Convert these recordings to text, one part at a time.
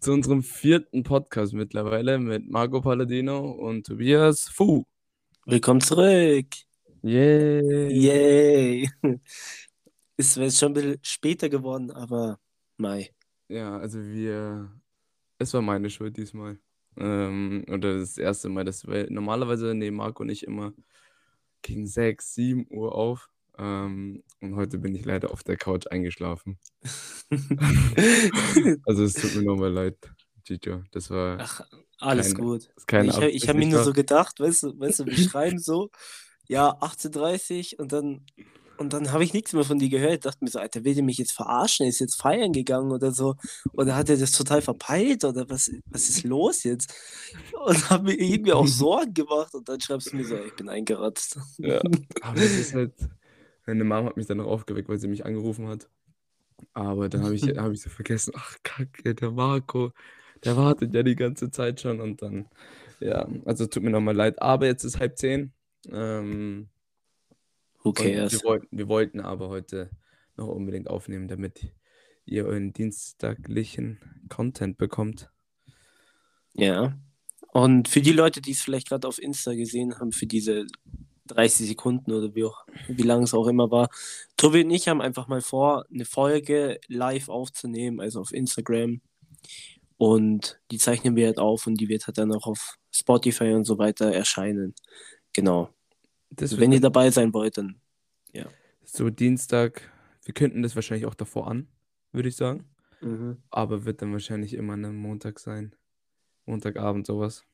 zu unserem vierten Podcast mittlerweile mit Marco Palladino und Tobias Fu. Willkommen zurück. Yay. Yay. Ist jetzt schon ein bisschen später geworden, aber Mai. Ja, also wir, es war meine Schuld diesmal. Ähm, oder das erste Mal, dass wir, normalerweise nehmen Marco und ich immer gegen 6, 7 Uhr auf. Ähm, und heute bin ich leider auf der Couch eingeschlafen. also es tut mir nochmal leid, Chicho. Das war. Ach, alles keine, gut. Keine ich habe hab mir nur so gedacht, weißt du, weißt du, wir schreiben so, ja, 18.30 und dann, und dann habe ich nichts mehr von dir gehört. Ich dachte mir so, Alter, will der mich jetzt verarschen? Ist jetzt feiern gegangen oder so? Oder hat er das total verpeilt? Oder was, was ist los jetzt? Und habe mir irgendwie auch Sorgen gemacht. Und dann schreibst du mir so, ich bin eingeratzt. Ja, aber das ist halt, meine Mama hat mich dann noch aufgeweckt, weil sie mich angerufen hat. Aber dann habe ich, hab ich so vergessen, ach kacke, der Marco, der wartet ja die ganze Zeit schon und dann, ja, also tut mir nochmal leid. Aber jetzt ist halb zehn. Ähm, Who cares? Wir wollten, wir wollten aber heute noch unbedingt aufnehmen, damit ihr euren dienstaglichen Content bekommt. Ja. Und für die Leute, die es vielleicht gerade auf Insta gesehen haben, für diese 30 Sekunden oder wie, auch, wie lang es auch immer war. Tobi und ich haben einfach mal vor, eine Folge live aufzunehmen, also auf Instagram. Und die zeichnen wir halt auf und die wird halt dann auch auf Spotify und so weiter erscheinen. Genau. Also wenn ihr dabei sein wollt, dann ja. So Dienstag, wir könnten das wahrscheinlich auch davor an, würde ich sagen. Mhm. Aber wird dann wahrscheinlich immer ein Montag sein. Montagabend sowas.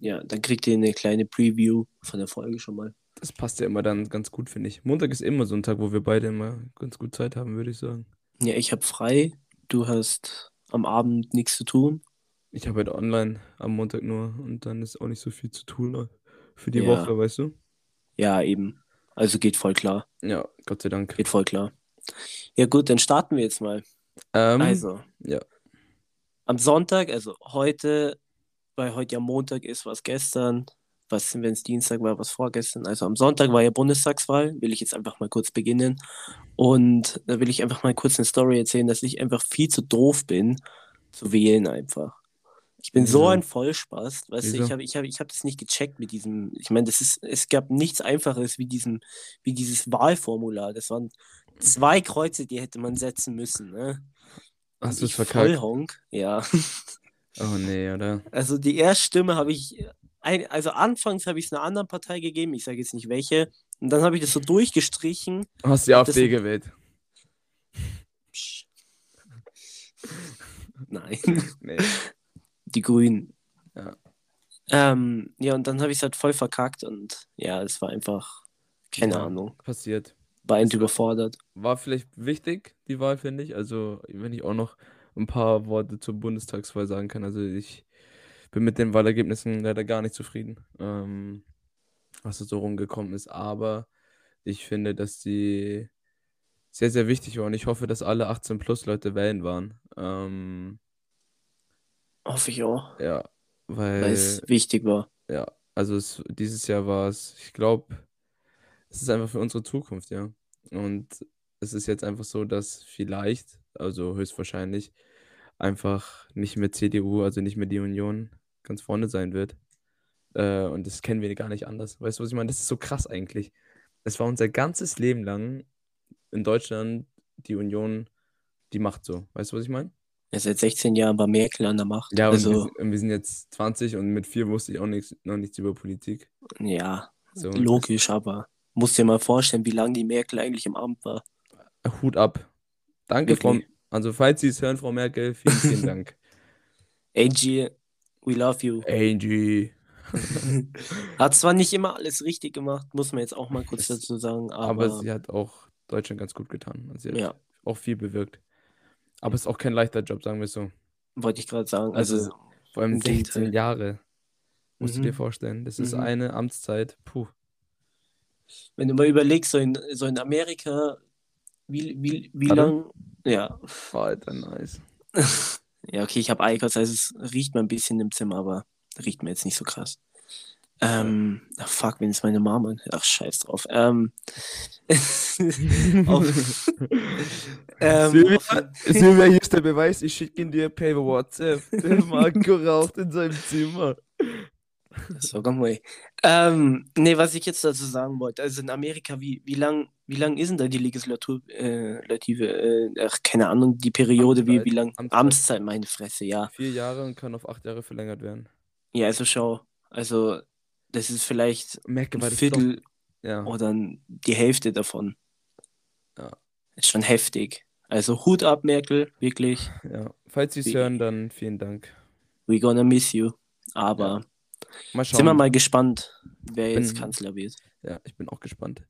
Ja, dann kriegt ihr eine kleine Preview von der Folge schon mal. Das passt ja immer dann ganz gut, finde ich. Montag ist immer so ein Tag, wo wir beide immer ganz gut Zeit haben, würde ich sagen. Ja, ich habe frei. Du hast am Abend nichts zu tun. Ich habe halt online am Montag nur und dann ist auch nicht so viel zu tun für die Ja. Woche, weißt du? Ja, eben. Also geht voll klar. Ja, Gott sei Dank. Geht voll klar. Ja, gut, dann starten wir jetzt mal. Ähm, Also, ja. am Sonntag, also heute, weil heute ja Montag ist, was gestern, was, wenn es Dienstag war, was vorgestern. Also am Sonntag war ja Bundestagswahl, will ich jetzt einfach mal kurz beginnen. Und da will ich einfach mal kurz eine Story erzählen, dass ich einfach viel zu doof bin, zu wählen einfach. Ich bin so Wieso? ein Vollspaß, weißt du, Wieso? ich habe ich hab, ich hab das nicht gecheckt mit diesem, ich meine, das ist, es gab nichts einfaches wie diesem, wie dieses Wahlformular. Das waren zwei Kreuze, die hätte man setzen müssen, ne? Hast du es verkackt? Vollhonk, ja. Oh nee, oder? Also die Erststimme habe ich, also anfangs habe ich es einer anderen Partei gegeben, ich sage jetzt nicht welche, und dann habe ich das so durchgestrichen. Hast die Das- AfD gewählt? Psch. Nein, Nee. die Grünen. Ja. Ähm, ja, und dann habe ich es halt voll verkackt und ja, es war einfach, keine Ja. Ahnung, Passiert. war war- überfordert. War vielleicht wichtig, die Wahl, finde ich. Also, wenn ich auch noch ein paar Worte zur Bundestagswahl sagen kann. Also, ich bin mit den Wahlergebnissen leider gar nicht zufrieden, ähm, was da so rumgekommen ist. Aber ich finde, dass die sehr, sehr wichtig war. Und ich hoffe, dass alle 18 plus Leute wählen waren. Ähm, Hoffe ich auch, ja, weil weil, es wichtig war. ja, also es, dieses Jahr war es, ich glaube, es ist einfach für unsere Zukunft, ja. Und es ist jetzt einfach so, dass vielleicht, also höchstwahrscheinlich, einfach nicht mehr CDU, also nicht mehr die Union ganz vorne sein wird. Äh, und das kennen wir gar nicht anders. Weißt du, was ich meine? Das ist so krass eigentlich. Es war unser ganzes Leben lang in Deutschland die Union die Macht so. Weißt du, was ich meine? Ja, seit 16 Jahren war Merkel an der Macht. Ja, und wir, also, sind- und wir sind jetzt 20 und mit vier wusste ich auch nichts, noch nichts über Politik. ja, So, logisch, aber musst dir mal vorstellen, wie lange die Merkel eigentlich im Amt war. das- Hut ab. Danke. Wirklich. Also, falls Sie es hören, Frau Merkel, vielen, vielen Dank. Angie, we love you. Angie. Hat zwar nicht immer alles richtig gemacht, muss man jetzt auch mal kurz dazu sagen, Aber, aber, sie hat auch Deutschland ganz gut getan. Also sie hat ja, auch viel bewirkt. Aber es ist auch kein leichter Job, sagen wir es so. wollte ich gerade sagen. Also, Also, Vor allem im 16 Gegenteil. Jahre. Musst du Mhm. dir vorstellen. Das ist Mhm. eine Amtszeit. Puh. wenn du mal überlegst, so in, so in Amerika, wie, wie, wie Warte. lang, ja, Alter, nice. ja, okay, ich habe Eikos, also es riecht mal ein bisschen im Zimmer, aber riecht mir jetzt nicht so krass. Ähm, ach fuck, wenn es meine Mama. Ach, scheiß drauf. Ähm, auf, ähm, Silvia, hier ist der Beweis, ich schicke ihn dir per WhatsApp. Der Marco raucht in seinem Zimmer. So, komm mal. Ähm, nee, was ich jetzt dazu sagen wollte, also in Amerika, wie, wie lang, wie lang ist denn da die Legislatur, äh, Legislative, äh, ach, keine Ahnung, die Periode, wie, Amtszeit, wie lang? Amtszeit. Amtszeit, meine Fresse, ja. Vier Jahre und kann auf acht Jahre verlängert werden. Ja, also schau, also das ist vielleicht Merke, ein Viertel doch. Ja. oder die Hälfte davon. Ja. Ist schon heftig. Also Hut ab, Merkel, wirklich. ja. Falls Sie es Wie- hören, dann vielen Dank. We gonna miss you. Aber Mal sind wir schauen. mal gespannt, wer jetzt Bin- Kanzler wird. Ja, ich bin auch gespannt.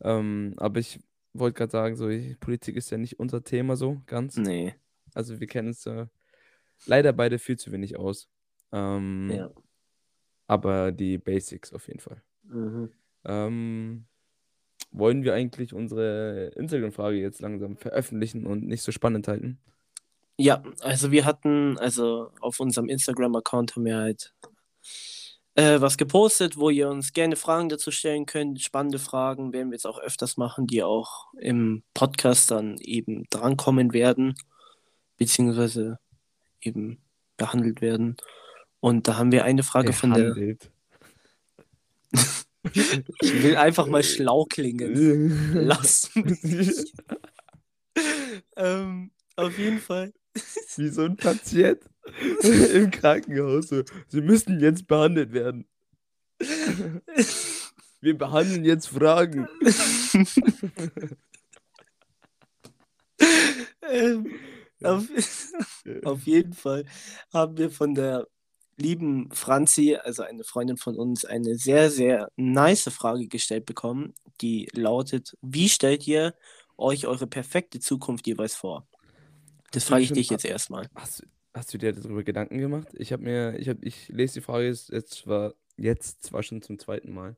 Ähm, aber ich wollte gerade sagen, so Politik ist ja nicht unser Thema so ganz. Nee. Also wir kennen uns äh, leider beide viel zu wenig aus. Ähm, Ja. Aber die Basics auf jeden Fall. Mhm. Ähm, wollen wir eigentlich unsere Instagram-Frage jetzt langsam veröffentlichen und nicht so spannend halten? Ja, also wir hatten, also auf unserem Instagram-Account haben wir halt äh, was gepostet, wo ihr uns gerne Fragen dazu stellen könnt. Spannende Fragen werden wir jetzt auch öfters machen, die auch im Podcast dann eben drankommen werden, beziehungsweise eben behandelt werden. Und da haben wir eine Frage von der. Behandelt. Ich will einfach mal schlau klingen. Lass mich. ähm, auf jeden Fall. Wie so ein Patient im Krankenhaus. So. Sie müssen jetzt behandelt werden. Wir behandeln jetzt Fragen. ähm, auf, auf jeden Fall haben wir von der lieben Franzi, also eine Freundin von uns, eine sehr, sehr nice Frage gestellt bekommen, die lautet: Wie stellt ihr euch eure perfekte Zukunft jeweils vor? Das frage ich dich jetzt erstmal. Hast, du- hast du dir darüber Gedanken gemacht? Ich habe mir, ich habe, ich lese die Frage jetzt, zwar jetzt zwar schon zum zweiten Mal,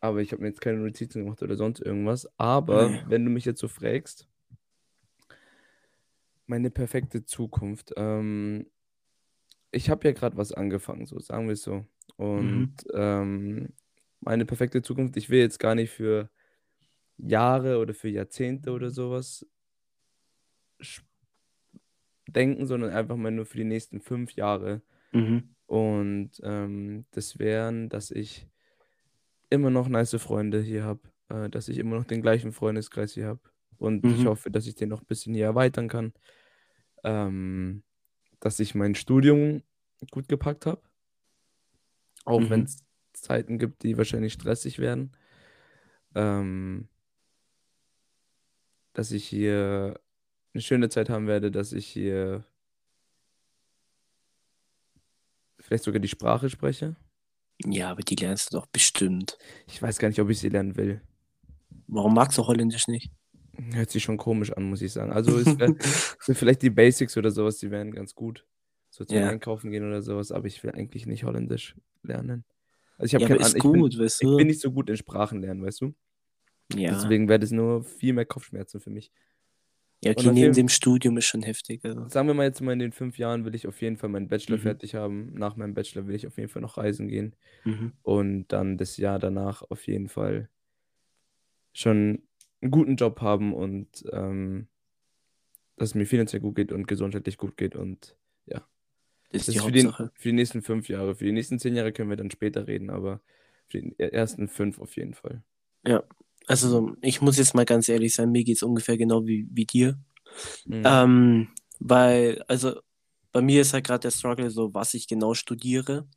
aber ich habe mir jetzt keine Notizen gemacht oder sonst irgendwas. Aber Nee. wenn du mich jetzt so fragst, meine perfekte Zukunft. Ähm, ich habe ja gerade was angefangen, so sagen wir es so. Und ähm, meine perfekte Zukunft, ich will jetzt gar nicht für Jahre oder für Jahrzehnte oder sowas sch- denken, sondern einfach mal nur für die nächsten fünf Jahre. Mhm. Und ähm, das wären, dass ich immer noch nice Freunde hier habe, äh, dass ich immer noch den gleichen Freundeskreis hier habe. Und ich Mhm. hoffe, dass ich den noch ein bisschen hier erweitern kann. Ähm, dass ich mein Studium gut gepackt habe. Auch Mhm. wenn es Zeiten gibt, die wahrscheinlich stressig werden. Ähm, dass ich hier eine schöne Zeit haben werde, dass ich hier vielleicht sogar die Sprache spreche. Ja, aber die lernst du doch bestimmt. Ich weiß gar nicht, ob ich sie lernen will. Warum magst du Holländisch nicht? Hört sich schon komisch an, muss ich sagen. Also es wär, sind vielleicht die Basics oder sowas, die wären ganz gut. So zum Ja. Einkaufen gehen oder sowas, aber ich will eigentlich nicht Holländisch lernen. Also ich habe Ja, keine Ahnung, ich bin, gut, weißt ich du? bin nicht so gut in Sprachen lernen, weißt du? Ja. Deswegen wäre das nur viel mehr Kopfschmerzen für mich. Ja, okay, neben dem Studium ist schon heftig. Also. Sagen wir mal jetzt mal in den fünf Jahren will ich auf jeden Fall meinen Bachelor Mhm. fertig haben. Nach meinem Bachelor will ich auf jeden Fall noch reisen gehen. Mhm. und dann das Jahr danach auf jeden Fall schon einen guten Job haben und ähm, dass es mir finanziell gut geht und gesundheitlich gut geht. Und Das das ist die ist für die, Hauptsache. für die nächsten fünf Jahre. Für die nächsten zehn Jahre können wir dann später reden, aber für die ersten fünf auf jeden Fall. Also, so, ich muss jetzt mal ganz ehrlich sein, mir geht es ungefähr genau wie, wie dir. Mhm. Ähm, weil, also, bei mir ist halt gerade der Struggle so, was ich genau studiere.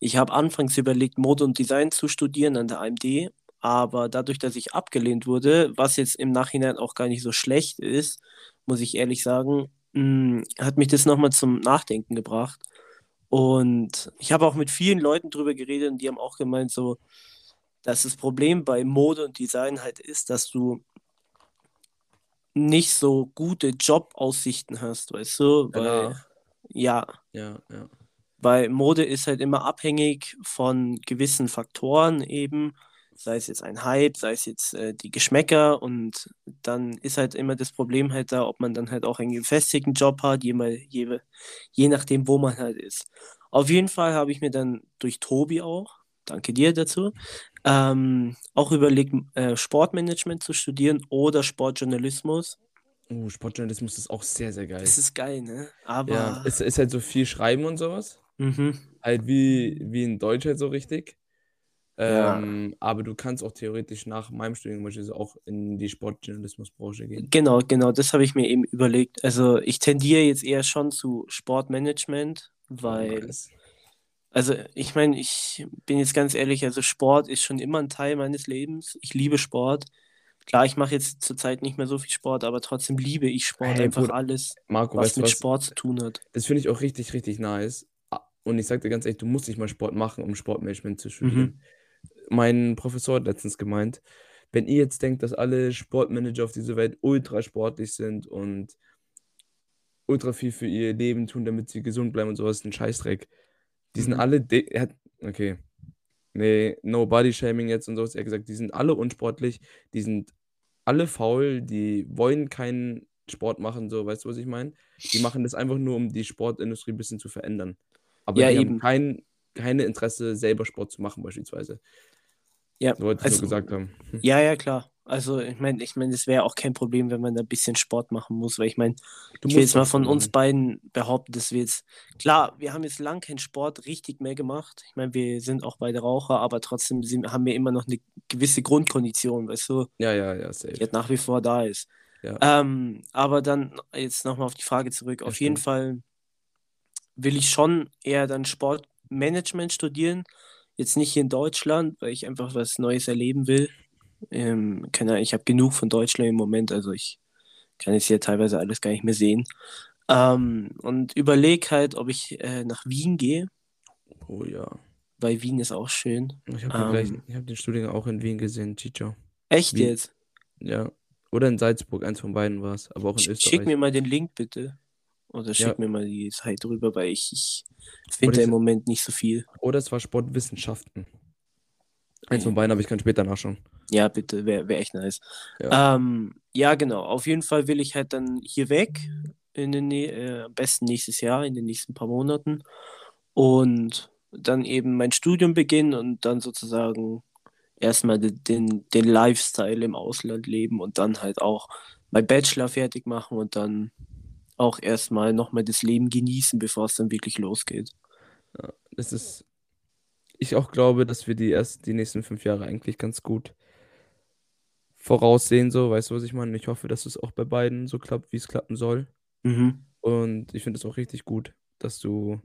Ich habe anfangs überlegt, Mode und Design zu studieren an der AMD, aber dadurch, dass ich abgelehnt wurde, was jetzt im Nachhinein auch gar nicht so schlecht ist, muss ich ehrlich sagen, mh, hat mich das nochmal zum Nachdenken gebracht. Und ich habe auch mit vielen Leuten drüber geredet und die haben auch gemeint, so, dass das Problem bei Mode und Design halt ist, dass du nicht so gute Jobaussichten hast, weißt du? Weil, Danach. ja, Ja, ja. weil Mode ist halt immer abhängig von gewissen Faktoren eben, sei es jetzt ein Hype, sei es jetzt äh, die Geschmäcker und dann ist halt immer das Problem halt da, ob man dann halt auch einen gefestigten Job hat, je, mal, je, je nachdem, wo man halt ist. Auf jeden Fall habe ich mir dann durch Tobi auch danke dir dazu, ähm, auch überlegt, äh, Sportmanagement zu studieren oder Sportjournalismus. Oh, Sportjournalismus ist auch sehr, sehr geil. Das ist geil, ne? Ja, Aber es ist halt so viel Schreiben und sowas. mhm. Halt wie, wie in Deutsch halt so richtig. Ja. Ähm, aber du kannst auch theoretisch nach meinem Studium beispielsweise auch in die Sportjournalismusbranche gehen. Genau, genau, das habe ich mir eben überlegt. Also ich tendiere jetzt eher schon zu Sportmanagement, weil, nice. Also ich meine, ich bin jetzt ganz ehrlich, also Sport ist schon immer ein Teil meines Lebens. Ich liebe Sport. Klar, ich mache jetzt zurzeit nicht mehr so viel Sport, aber trotzdem liebe ich Sport, Hey, einfach Bruder, alles, Marco, was weißt du mit was? Sport zu tun hat. Das finde ich auch richtig, richtig nice. Ah, Und ich sag dir ganz ehrlich, du musst nicht mal Sport machen, um Sportmanagement zu Mhm. studieren. Mein Professor hat letztens gemeint, wenn ihr jetzt denkt, dass alle Sportmanager auf dieser Welt ultra sportlich sind und ultra viel für ihr Leben tun, damit sie gesund bleiben und sowas, ist ein Scheißdreck. Die sind Mhm. alle, er hat, okay, nee, no body shaming jetzt und sowas. Er hat gesagt, die sind alle unsportlich, die sind alle faul, die wollen keinen Sport machen, so, weißt du, was ich meine? Die machen das einfach nur, um die Sportindustrie ein bisschen zu verändern. Aber Ja, die haben eben. kein, keine Interesse, selber Sport zu machen, beispielsweise. Ja, So wollte ich also, nur gesagt haben. Ja, ja, klar. Also ich meine, ich meine, es wäre auch kein Problem, wenn man da ein bisschen Sport machen muss, weil ich meine, Du ich will jetzt mal von uns beiden behaupten, dass wir jetzt, klar, wir haben jetzt lang keinen Sport richtig mehr gemacht. Ich meine, wir sind auch beide Raucher, aber trotzdem sind, haben wir immer noch eine gewisse Grundkondition, weißt du, Ja, ja, ja, die safe. halt nach wie vor da ist. Ja, Ähm, aber dann jetzt nochmal auf die Frage zurück. ja, Auf jeden stimmt. Fall will ich schon eher dann Sportmanagement studieren. Jetzt nicht hier in Deutschland, weil ich einfach was Neues erleben will. Ähm, keine Ahnung, ich habe genug von Deutschland im Moment, also ich kann jetzt hier teilweise alles gar nicht mehr sehen. Ähm, und überlege halt, ob ich äh, nach Wien gehe, Oh ja. weil Wien ist auch schön. Ich habe Ähm, habe den Studiengang auch in Wien gesehen, Chicho. echt Wien, jetzt? ja. Oder in Salzburg, eins von beiden war es, aber auch in Sch- Schick mir Österreich. mal den Link bitte. Oder Ja. schick mir mal die Zeit drüber, weil ich, ich finde im Moment nicht so viel. oder es war Sportwissenschaften. Eins von beiden, aber ich kann später nachschauen. Ja, bitte, wäre wär echt nice. Ja. Ähm, ja, genau. Auf jeden Fall will ich halt dann hier weg. In den, äh, am besten nächstes Jahr, in den nächsten paar Monaten. Und dann eben mein Studium beginnen und dann sozusagen erstmal den, den, den Lifestyle im Ausland leben und dann halt auch mein Bachelor fertig machen und dann auch erstmal nochmal das Leben genießen, bevor es dann wirklich losgeht. Ja, das ist, ich auch glaube, dass wir die erst die nächsten fünf Jahre eigentlich ganz gut voraussehen, so, weißt du, was ich meine? Ich hoffe, dass es auch bei beiden so klappt, wie es klappen soll. Mhm. Und ich finde es auch richtig gut, dass du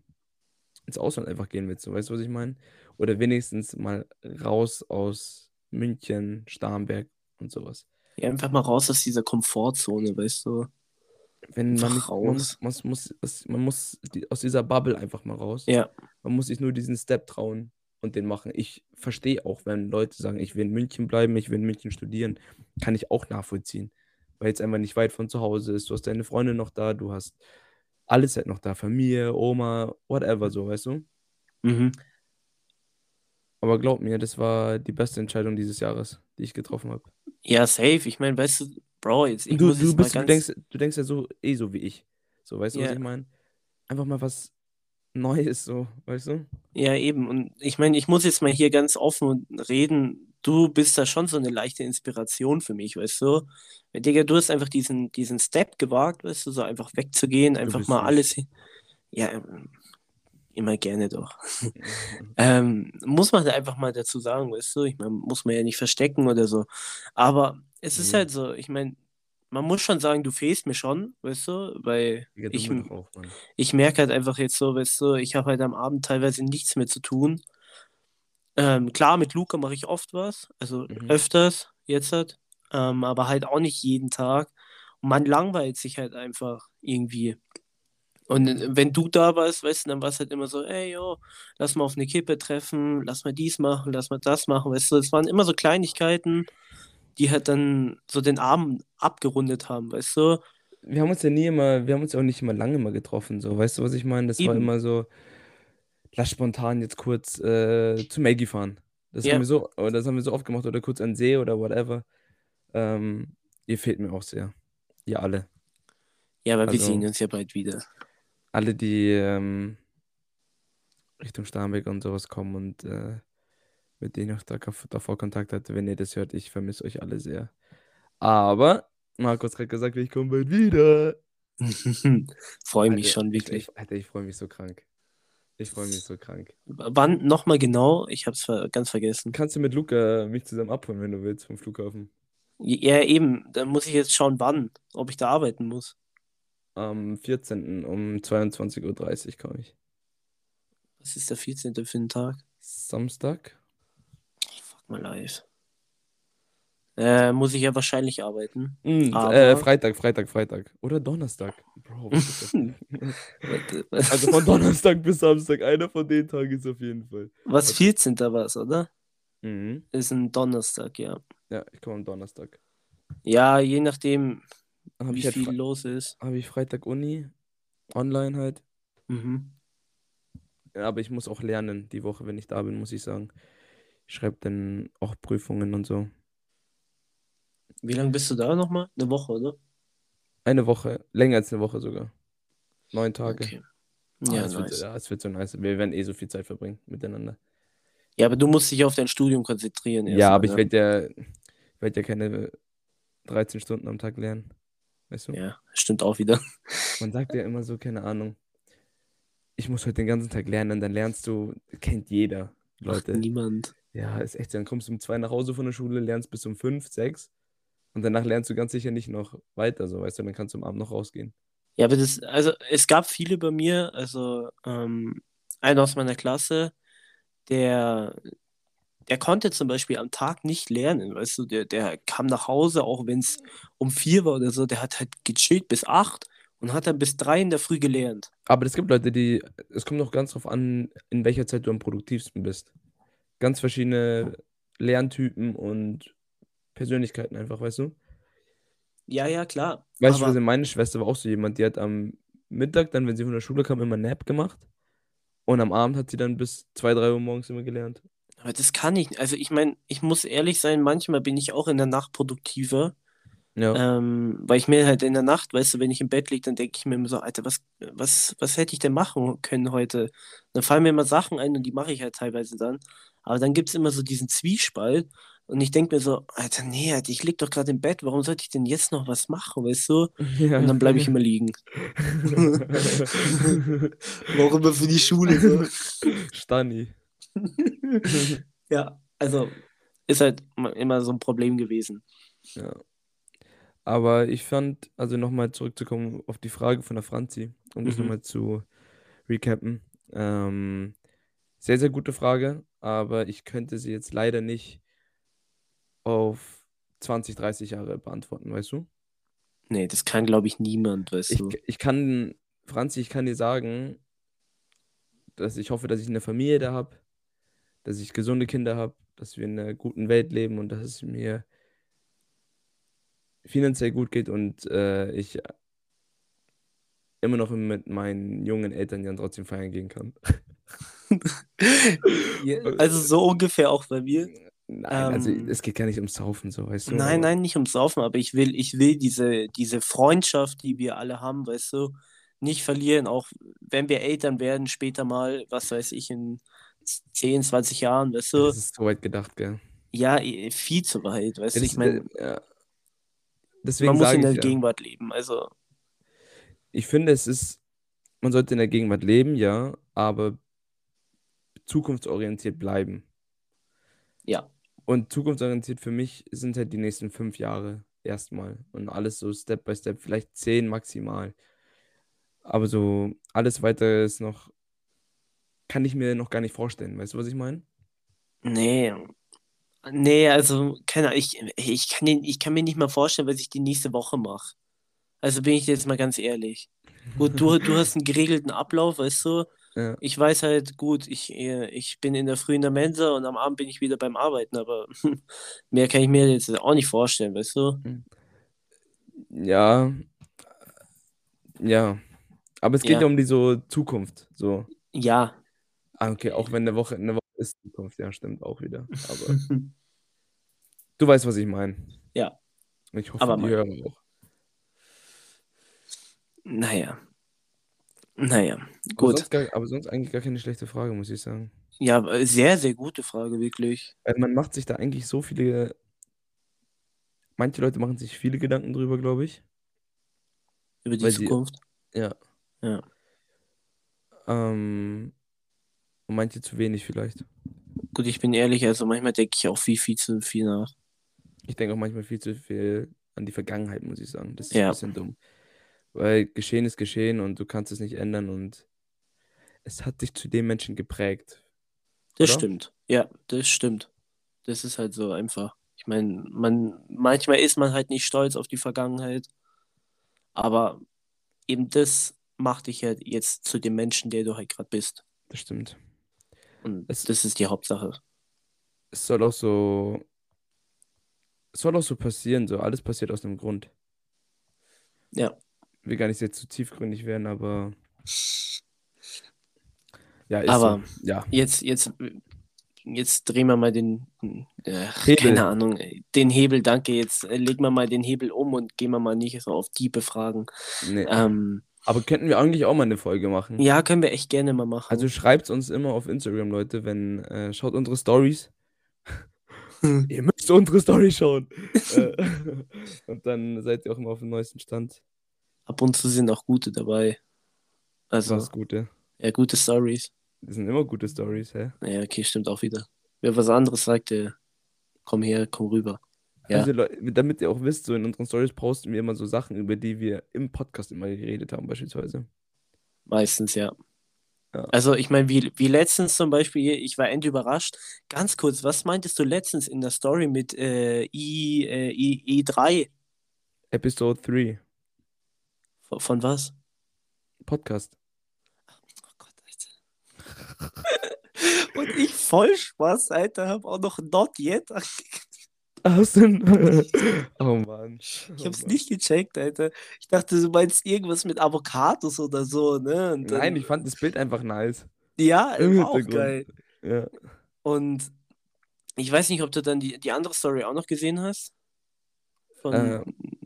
ins Ausland einfach gehen willst, so, weißt du, was ich meine? Oder wenigstens mal raus aus München, Starnberg und sowas. Ja, einfach mal raus aus dieser Komfortzone, weißt du? Wenn man nicht, man raus. muss, man muss, man muss die, aus dieser Bubble einfach mal raus. Ja. Man muss sich nur diesen Step trauen und den machen. Ich verstehe auch, wenn Leute sagen, ich will in München bleiben, ich will in München studieren, kann ich auch nachvollziehen. Weil es einfach nicht weit von zu Hause ist. Du hast deine Freunde noch da, du hast alles halt noch da, Familie, Oma, whatever, so, weißt du? Mhm. Aber glaub mir, das war die beste Entscheidung dieses Jahres, die ich getroffen habe. Ja, safe. Ich meine, weißt du, Bro, jetzt, ich du, muss du jetzt mal bist, du ganz. denkst, du denkst ja so eh so wie ich. So, weißt du, was ich meine? Einfach mal was Neues, so, weißt du? ja, eben. Und ich meine, ich muss jetzt mal hier ganz offen reden. Du bist da schon so eine leichte Inspiration für mich, weißt du? Weil, Digga, du hast einfach diesen, diesen Step gewagt, weißt du, so einfach wegzugehen, einfach mal alles. Ja, ähm, immer gerne doch. Ähm, muss man da einfach mal dazu sagen, weißt du? Ich meine, muss man ja nicht verstecken oder so. Aber es ist Nee, halt so, ich meine, man muss schon sagen, du fehlst mir schon, weißt du? Weil du ich, auch, ich merke halt einfach jetzt so, weißt du, ich habe halt am Abend teilweise nichts mehr zu tun. Ähm, klar, mit Luca mache ich oft was, also Mhm. öfters jetzt halt, ähm, aber halt auch nicht jeden Tag. Und man langweilt sich halt einfach irgendwie. Und äh, wenn du da warst, weißt du, dann war es halt immer so, ey, yo, lass mal auf eine Kippe treffen, lass mal dies machen, lass mal das machen, weißt du, es waren immer so Kleinigkeiten, die halt dann so den Abend abgerundet haben, weißt du? Wir haben uns ja nie immer, wir haben uns ja auch nicht immer lange mal getroffen, so, weißt du, was ich meine? Das war Eben. immer so, lass spontan jetzt kurz äh, zu Maggie fahren. Das haben Ja, wir so, das haben wir so oft gemacht, oder kurz an See oder whatever. Ähm, ihr fehlt mir auch sehr. Ihr alle. ja, aber wir Also, sehen uns ja bald wieder. alle, die ähm, Richtung Starnberg und sowas kommen und äh, mit denen ich davor Kontakt hatte. Wenn ihr das hört, ich vermisse euch alle sehr. Aber Markus hat gesagt, ich komme bald wieder. freue mich schon wirklich. Ich, Alter, ich freue mich so krank. Ich freue mich so krank. Wann nochmal genau? Ich habe es ganz vergessen. Kannst du mit Luca mich zusammen abholen, wenn du willst, vom Flughafen? Ja, eben. Dann muss ich jetzt schauen, wann, ob ich da arbeiten muss. Am 14. um 22.30 Uhr komme ich. Was ist der 14. für einen Tag? Samstag. Fuck my life. Äh, muss ich ja wahrscheinlich arbeiten. Mm, aber... äh, Freitag, Freitag, Freitag. Oder Donnerstag. Bro, also von Donnerstag bis Samstag. Einer von den Tagen ist auf jeden Fall. Was 14. war es, oder? Mhm. Ist ein Donnerstag, ja. Ja, ich komme am Donnerstag. Ja, je nachdem, hab wie halt viel los ist. Habe ich Freitag Uni, online halt. Mhm. Ja, aber ich muss auch lernen die Woche, wenn ich da bin, muss ich sagen. Ich schreibe dann auch Prüfungen und so. Wie lange bist du da nochmal? Eine Woche, oder? Eine Woche, länger als eine Woche sogar. Neun Tage. Okay. Ah, Ja, es nice. wird, wird so nice. Wir werden eh so viel Zeit verbringen miteinander. Ja, aber du musst dich auf dein Studium konzentrieren. Ja, aber ich ne? werde ja, werd ja keine 13 Stunden am Tag lernen. Weißt du? Ja, stimmt auch wieder. Man sagt ja immer so, keine Ahnung. Ich muss heute den ganzen Tag lernen, dann lernst du, kennt jeder, Macht Leute. niemand. Ja, ist echt, so. dann kommst du um zwei nach Hause von der Schule, lernst bis um fünf, sechs und danach lernst du ganz sicher nicht noch weiter, so, weißt du, dann kannst du am Abend noch rausgehen. Ja, aber das, also es gab viele bei mir, also ähm, einer aus meiner Klasse, der, der konnte zum Beispiel am Tag nicht lernen, weißt du, der, der kam nach Hause, auch wenn es um vier war oder so, der hat halt gechillt bis acht und hat dann bis drei in der Früh gelernt. Aber es gibt Leute, die, es kommt auch ganz drauf an, in welcher Zeit du am produktivsten bist. Ganz verschiedene Lerntypen und Persönlichkeiten einfach, weißt du? Ja, ja, klar. Weißt du, aber, also meine Schwester war auch so jemand, die hat am Mittag, dann, wenn sie von der Schule kam, immer Nap gemacht. Und am Abend hat sie dann bis 2, 3 Uhr morgens immer gelernt. aber das kann ich, also ich meine, ich muss ehrlich sein, manchmal bin ich auch in der Nacht produktiver. Ja. Ähm, weil ich mir halt in der Nacht, weißt du, wenn ich im Bett liege, dann denke ich mir immer so, Alter, was, was, was hätte ich denn machen können heute? Dann fallen mir immer Sachen ein und die mache ich halt teilweise dann. Aber dann gibt es immer so diesen Zwiespalt und ich denke mir so, Alter, nee, Alter, ich lieg doch gerade im Bett, warum sollte ich denn jetzt noch was machen, weißt du? ja. Und dann bleibe ich immer liegen. Warum immer für die Schule so? Stani. Ja, also ist halt immer so ein Problem gewesen. Ja. Aber ich fand, also nochmal zurückzukommen auf die Frage von der Franzi, um das Mhm. nochmal zu recappen. Ähm, sehr, sehr gute Frage, aber ich könnte sie jetzt leider nicht auf 20, 30 Jahre beantworten, weißt du? Nee, das kann, glaube ich, niemand, weißt Ich, du. ich kann, Franzi, ich kann dir sagen, dass ich hoffe, dass ich eine Familie da habe, dass ich gesunde Kinder habe, dass wir in einer guten Welt leben und dass es mir finanziell gut geht und äh, ich immer noch mit meinen jungen Eltern dann trotzdem feiern gehen kann. Ja, also so ungefähr auch bei mir. Nein, also Ähm, es geht gar nicht ums Saufen, so, weißt du? Nein, nein, nicht ums Saufen, aber ich will, ich will diese, diese Freundschaft, die wir alle haben, weißt du, nicht verlieren, auch wenn wir Eltern werden, später mal, was weiß ich, in 10, 20 Jahren, weißt du. Das ist so weit gedacht, gell? Ja, viel zu weit, weißt du. Ich meine, ja. Deswegen man muss in der ich ja, Gegenwart leben, also ich finde, es ist, man sollte in der Gegenwart leben, ja, aber zukunftsorientiert bleiben. ja. Und zukunftsorientiert für mich sind halt die nächsten fünf Jahre erstmal. Und alles so Step by Step, vielleicht zehn maximal. Aber so alles weiter ist noch, kann ich mir noch gar nicht vorstellen. Weißt du, was ich meine? Nee. Nee, also, keine Ahnung, ich, ich, kann den, ich kann mir nicht mal vorstellen, was ich die nächste Woche mache. Also bin ich jetzt mal ganz ehrlich. Gut, du, du hast einen geregelten Ablauf, weißt du? Ja. Ich weiß halt, gut, ich, äh, ich bin in der Früh in der Mensa und am Abend bin ich wieder beim Arbeiten, aber mehr kann ich mir jetzt auch nicht vorstellen, weißt du? Ja. Ja. Aber es geht Ja. ja um die so Zukunft. So. Ja. Ah, okay, auch wenn eine Woche, eine Woche ist Zukunft, ja, stimmt auch wieder. Aber du weißt, was ich meine. Ja. Ich hoffe, Aber die hören auch. Naja. Naja, Aber gut. sonst, gar, aber sonst eigentlich gar keine schlechte Frage, muss ich sagen. Ja, sehr, sehr gute Frage, wirklich. Weil man macht sich da eigentlich so viele. Manche Leute machen sich viele Gedanken drüber, glaube ich. Über die Weil Zukunft. ja. Ja. Ähm, und manche zu wenig vielleicht. Gut, ich bin ehrlich, also manchmal denke ich auch viel, viel zu viel nach. Ich denke auch manchmal viel zu viel an die Vergangenheit, muss ich sagen. Das ist Ja. ein bisschen dumm. Weil geschehen ist geschehen und du kannst es nicht ändern und es hat dich zu dem Menschen geprägt. Das Oder? stimmt. Ja, das stimmt. Das ist halt so einfach. Ich meine, man, manchmal ist man halt nicht stolz auf die Vergangenheit, aber eben das macht dich halt jetzt zu dem Menschen, der du halt gerade bist. Das stimmt. Und Es- das ist die Hauptsache. Es soll auch so. Es soll auch so passieren, so alles passiert aus einem Grund. Ja. Will gar nicht jetzt zu tiefgründig werden, aber. Ja, ist Aber- so. Ja. Jetzt, jetzt, jetzt drehen wir mal den, äh, keine Ahnung, den Hebel, danke. Jetzt äh, legen wir mal den Hebel um und gehen wir mal nicht so auf tiefe Fragen. Nee. Ähm, Aber könnten wir eigentlich auch mal eine Folge machen? ja, können wir echt gerne mal machen. Also schreibt uns immer auf Instagram, Leute, wenn äh, schaut unsere Stories. Ihr müsst unsere Story schauen. Äh, und dann seid ihr auch immer auf dem neuesten Stand. Ab und zu sind auch gute dabei. Also, Das Gute. ja, gute Stories. Das sind immer gute Stories, hä? Ja, okay, stimmt auch wieder. Wer was anderes sagt, der komm her, komm rüber. Ja. Also, damit ihr auch wisst, so in unseren Stories posten wir immer so Sachen, über die wir im Podcast immer geredet haben, beispielsweise. Meistens, ja. Ja. Also, ich meine, wie, wie letztens zum Beispiel, ich war end überrascht. Ganz kurz, was meintest du letztens in der Story mit äh, I, äh, I, I3? Episode 3, Von, was? Podcast. Oh Gott, Alter. Und ich voll Spaß, Alter, hab auch noch Not Yet. Hast du Oh Mann. Ich hab's nicht gecheckt, Alter. Ich dachte, du meinst irgendwas mit Avocados oder so, ne? Und Nein, ich fand das Bild einfach nice. Ja, im war auch geil. Ja. Und ich weiß nicht, ob du dann die, die andere Story auch noch gesehen hast. Von, Äh,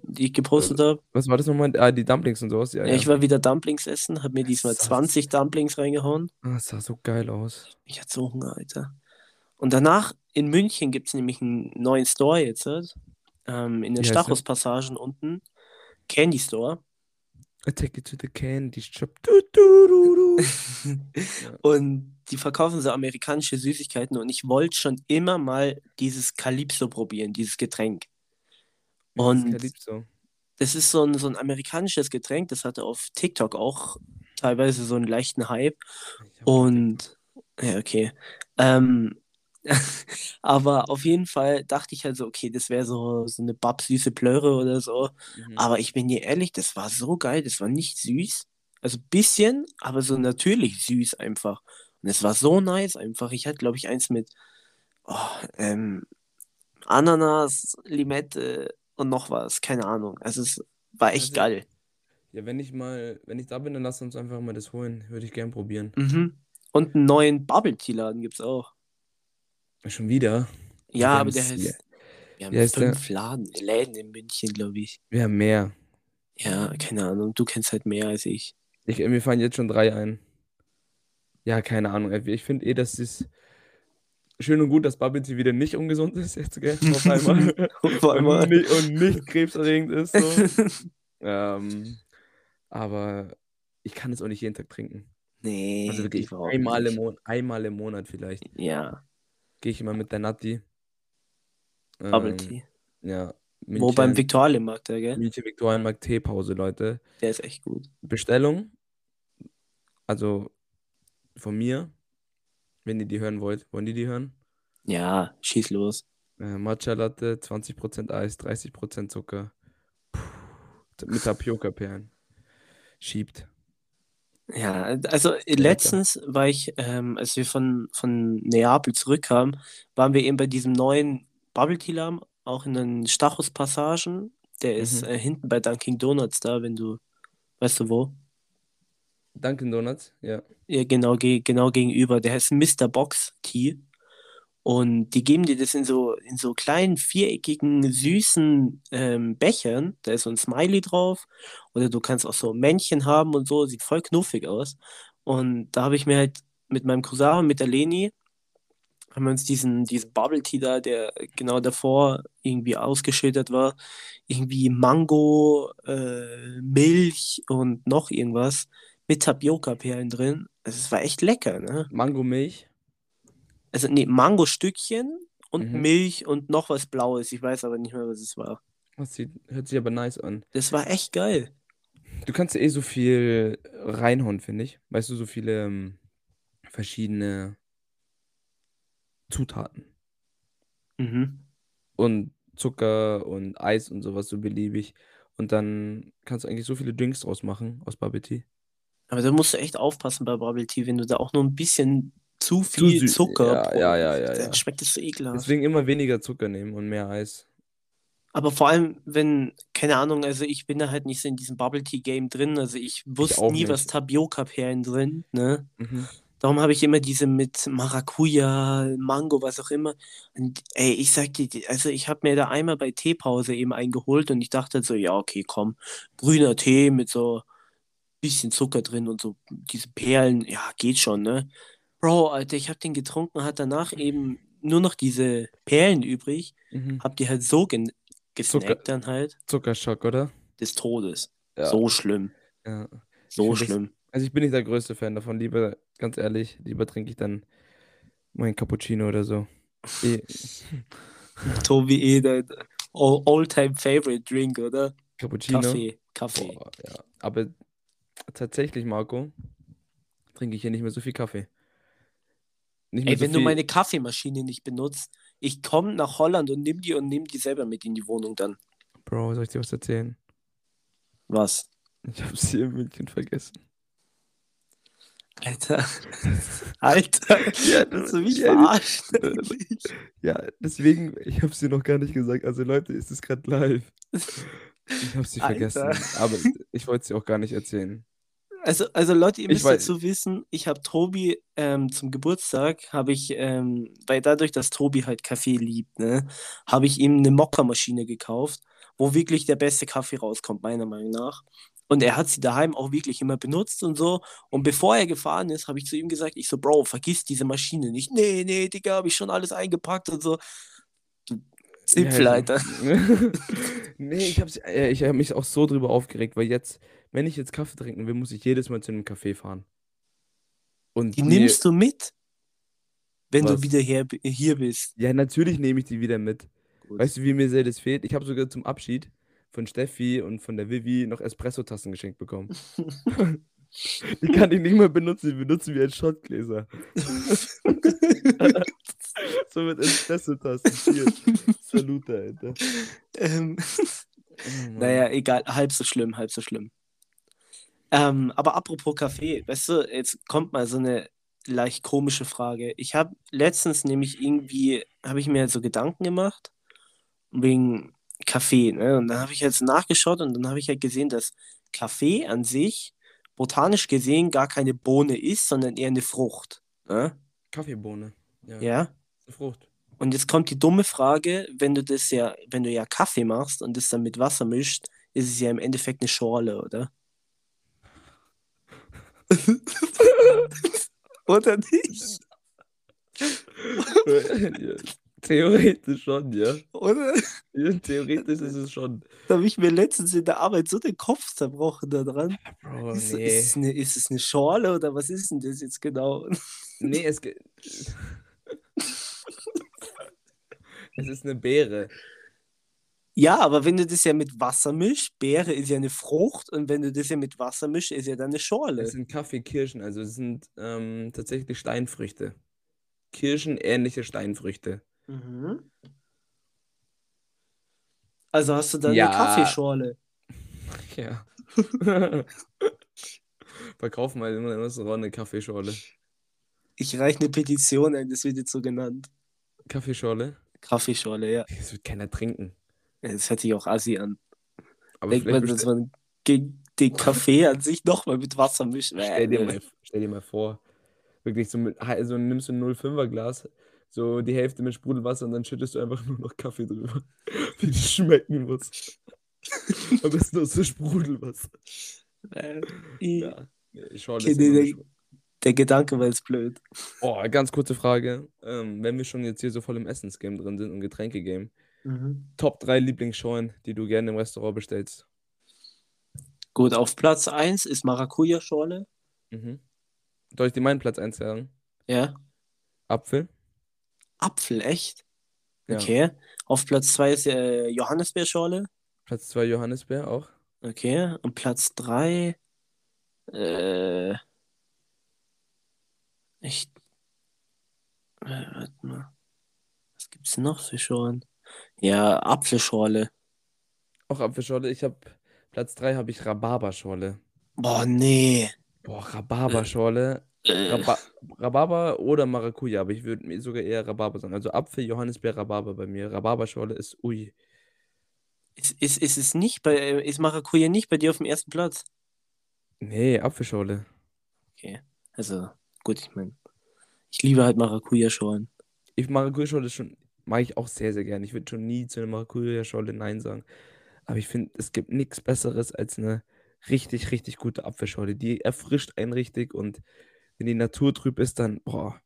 die ich gepostet habe. Was war das nochmal? Ah, die Dumplings und sowas. Ja, Ja, ja. ich war wieder Dumplings essen, habe mir diesmal Das sah- 20 Dumplings reingehauen. Ah, das sah so geil aus. Ich hatte so Hunger, Alter. Und danach in München gibt es nämlich einen neuen Store jetzt. halt. Ähm, in den der? Stachus-Passagen unten. Candy Store. I take it to the candy shop. Du, du, du. Und die verkaufen so amerikanische Süßigkeiten und ich wollte schon immer mal dieses Calypso probieren, dieses Getränk. Das ist Und-. Das ist so ein, so ein amerikanisches Getränk, das hatte auf TikTok auch teilweise so einen leichten Hype. Und ja, okay. Ähm, aber auf jeden Fall dachte ich halt so, okay, das wäre so, so eine babsüße Plöre oder so. Mhm. Aber ich bin dir ehrlich, das war so geil, das war nicht süß. Also ein bisschen, aber so natürlich süß einfach. Und es war so nice einfach. Ich hatte, glaube ich, eins mit oh, ähm, Ananas, Limette und noch was, keine Ahnung. Also es war echt Also- geil. Ja, wenn ich mal, wenn ich da bin, dann lass uns einfach mal das holen. Würde ich gern probieren. Mhm. Und einen neuen Bubble Tea Laden gibt es auch. Schon wieder? Ja, aber der heißt. ja. Wir haben der? fünf Laden, Läden in München, glaube ich. Wir haben mehr. Ja, keine Ahnung. Du kennst halt mehr als ich. Ich, mir fallen jetzt schon drei ein. Ja, keine Ahnung. Ich finde eh, dass es schön und gut, dass Bubble Tea wieder nicht ungesund ist jetzt, gell? Auf einmal. Auf und, einmal. nicht, und nicht krebserregend ist. So. ähm, aber ich kann es auch nicht jeden Tag trinken. nee, Also wirklich einmal im, nicht. Mon einmal im Monat vielleicht. Ja, Gehe ich immer mit der Natti. Bubble Ähm, Tea. Ja. Wo beim München, Viktualienmarkt, gell? München Viktualienmarkt Teepause, Leute. Der ist echt gut. Bestellung. Also von mir, wenn ihr die hören wollt. Wollen die die hören? Ja, schieß los. Äh, Matcha Latte, 20% Eis, 30% Zucker. Puh, mit Tapioca-Perlen. Schiebt. Ja, also letztens war ich, ähm, als wir von, von Neapel zurückkamen, waren wir eben bei diesem neuen Bubble Tea Laden, auch in den Stachus Passagen. Der ist Mhm. äh, hinten bei Dunkin' Donuts da, wenn du, weißt du wo? Dunkin' Donuts, ja. Ja, genau, ge genau gegenüber. Der heißt Mr. Box Tea. Und die geben dir das in so, in so kleinen, viereckigen, süßen ähm, Bechern. Da ist so ein Smiley drauf. Oder du kannst auch so Männchen haben und so. Sieht voll knuffig aus. Und da habe ich mir halt mit meinem Cousin mit der Leni, haben wir uns diesen, diesen Bubble Tea da, der genau davor irgendwie ausgeschüttet war, irgendwie Mango, äh, Milch und noch irgendwas mit Tapioca-Perlen drin. Also, es war echt lecker, ne? Mango-Milch? Also, nee, Mango-Stückchen und Mhm. Milch und noch was Blaues. Ich weiß aber nicht mehr, was es war. Das sieht, hört sich aber nice an. Das war echt geil. Du kannst eh so viel reinhauen, finde ich. Weißt du, so viele ähm, verschiedene Zutaten. Mhm. Und Zucker und Eis und sowas so beliebig. Und dann kannst du eigentlich so viele Drinks draus machen aus Bubble Tea. Aber da musst du echt aufpassen bei Bubble Tea, wenn du da auch nur ein bisschen zu Zu viel süß. Zucker Ja, ja, ja, ja, dann ja. schmeckt es so ekelhaft. Deswegen immer weniger Zucker nehmen und mehr Eis. Aber vor allem, wenn, keine Ahnung, also ich bin da halt nicht so in diesem Bubble Tea Game drin, also ich wusste auch nie, was nicht. Tapioca-Perlen drin, ne? Mhm. Darum habe ich immer diese mit Maracuja, Mango, was auch immer. Und ey, ich sag dir, also ich habe mir da einmal bei Teepause eben eingeholt und ich dachte so, ja, okay, komm, grüner Tee mit so bisschen Zucker drin und so diese Perlen, ja, geht schon, ne? Bro, Alter, ich habe den getrunken, hat danach eben nur noch diese Perlen übrig, Mhm. hab die halt so gen Zucker- gesnackt dann halt Zuckerschock, oder? des Todes. Ja. So schlimm, ja. so find das- schlimm. Also ich bin nicht der größte Fan davon. Lieber, ganz ehrlich, lieber trinke ich dann mein Cappuccino oder so. Eh, Tobi eh dein all- all-time favorite drink, oder? Cappuccino. Kaffee, Kaffee. Boah, ja. Aber tatsächlich, Marco, trinke ich hier nicht mehr so viel Kaffee. Nicht mehr Ey, so wenn du viel. meine Kaffeemaschine nicht benutzt, ich komme nach Holland und nimm die und nimm die selber mit in die Wohnung dann. Bro, soll ich dir was erzählen? Was? Ich habe sie in München vergessen. Alter. Alter. Ja, Willst du mich äh, Ja, deswegen, ich habe sie noch gar nicht gesagt. Also Leute, ist es gerade live. Ich habe sie vergessen. Alter. Aber ich wollte sie auch gar nicht erzählen. Also, also Leute, ihr Ich müsst dazu wissen, ich habe Tobi ähm, zum Geburtstag, habe ich, ähm, weil dadurch, dass Tobi halt Kaffee liebt, ne, habe ich ihm eine Mokka-Maschine gekauft, wo wirklich der beste Kaffee rauskommt, meiner Meinung nach. Und er hat sie daheim auch wirklich immer benutzt und so. Und bevor er gefahren ist, habe ich zu ihm gesagt, ich so, Bro, vergiss diese Maschine nicht. Nee, nee, Digga, habe ich schon alles eingepackt und so. Du Zipfel, Ja, Alter. nee, ich habe äh, ich hab mich auch so drüber aufgeregt, weil jetzt, wenn ich jetzt Kaffee trinken will, muss ich jedes Mal zu einem Café fahren. Und Die mir- nimmst du mit, wenn du Was? wieder hier, hier bist. Ja, natürlich nehme ich die wieder mit. Gut. Weißt du, wie mir sehr das fehlt? Ich habe sogar zum Abschied von Steffi und von der Vivi noch Espresso-Tassen geschenkt bekommen. die kann ich nicht mehr benutzen, die benutzen wir als Shotgläser. so mit Espresso-Tassen. Hier, Salute, Alter. ähm, Oh. Naja, egal, halb so schlimm, halb so schlimm. Ähm, aber apropos Kaffee, weißt du, jetzt kommt mal so eine leicht komische Frage. Ich habe letztens nämlich irgendwie, habe ich mir so Gedanken gemacht wegen Kaffee, ne? Und dann habe ich jetzt nachgeschaut und dann habe ich halt gesehen, dass Kaffee an sich botanisch gesehen gar keine Bohne ist, sondern eher eine Frucht. Ne? Kaffeebohne. Ja. Ja. Eine Frucht. Und jetzt kommt die dumme Frage, wenn du das ja, wenn du ja Kaffee machst und das dann mit Wasser mischt, ist es ja im Endeffekt eine Schorle, oder? oder nicht? ja, theoretisch schon, ja. Oder? ja. Theoretisch ist es schon. Da habe ich mir letztens in der Arbeit so den Kopf zerbrochen daran. Bro, ist, nee. ist, es eine, ist es eine Schorle oder was ist denn das jetzt genau? Nee, es geht. es ist eine Beere. Ja, aber wenn du das ja mit Wasser mischst, Beere ist ja eine Frucht und wenn du das ja mit Wasser mischst, ist ja dann eine Schorle. Es sind Kaffeekirschen, also es sind ähm, tatsächlich Steinfrüchte. Kirschenähnliche Steinfrüchte. Mhm. Also hast du dann Ja. eine Kaffeeschorle. Ja. Verkaufen wir immer im Restaurant eine Kaffeeschorle. Ich reiche eine Petition ein, das wird jetzt so genannt. Kaffeeschorle? Kaffeeschorle, ja. Das wird keiner trinken. Das hört sich auch assi an. Aber Denkt man, dass man gegen den Kaffee an sich nochmal mit Wasser mischt. stell dir, mal, stell dir mal vor, wirklich so mit, also nimmst du ein 05er Glas, so die Hälfte mit Sprudelwasser und dann schüttest du einfach nur noch Kaffee drüber, wie die schmecken muss. Am besten aus so Sprudelwasser. Äh, ich- Ja, ist nee, immer nee. Schorle. Der Gedanke war jetzt blöd. Oh, ganz kurze Frage. Ähm, wenn wir schon jetzt hier so voll im Essensgame drin sind und Getränkegame, Top 3 Lieblingsschorlen, die du gerne im Restaurant bestellst. Gut, auf Platz 1 ist Maracuja-Schorle. Mhm. Soll ich dir meinen Platz 1 sagen? Ja. Apfel. Apfel, echt? Ja. Okay. Auf Platz 2 ist äh, Johannisbeerschorle. Platz 2 Johannisbeer auch. Okay. Und Platz 3. Äh. Ich. Äh, warte mal. Was gibt's noch für Schorlen? Ja, Apfelschorle. Auch Apfelschorle. Ich habe Platz 3 habe ich Rhabarberschorle. Boah, nee. Boah, Rhabarberschorle. Äh, Rhaba Rhabarber oder Maracuja, aber ich würde mir sogar eher Rhabarber sagen. Also Apfel, Johannisbeer, Rhabarber bei mir. Rhabarberschorle ist ui. ist, ist, ist es nicht bei. Ist Maracuja nicht bei dir auf dem ersten Platz? Nee, Apfelschorle. Okay. Also, gut, ich meine. Ich liebe halt Maracuja-Schorlen. Ich Maracuja-Schorle schon, mag ich auch sehr, sehr gerne. Ich würde schon nie zu einer Maracuja-Schorle Nein sagen. Aber ich finde, es gibt nichts Besseres als eine richtig, richtig gute Apfelschorle. Die erfrischt einen richtig und wenn die Natur trüb ist, dann, boah.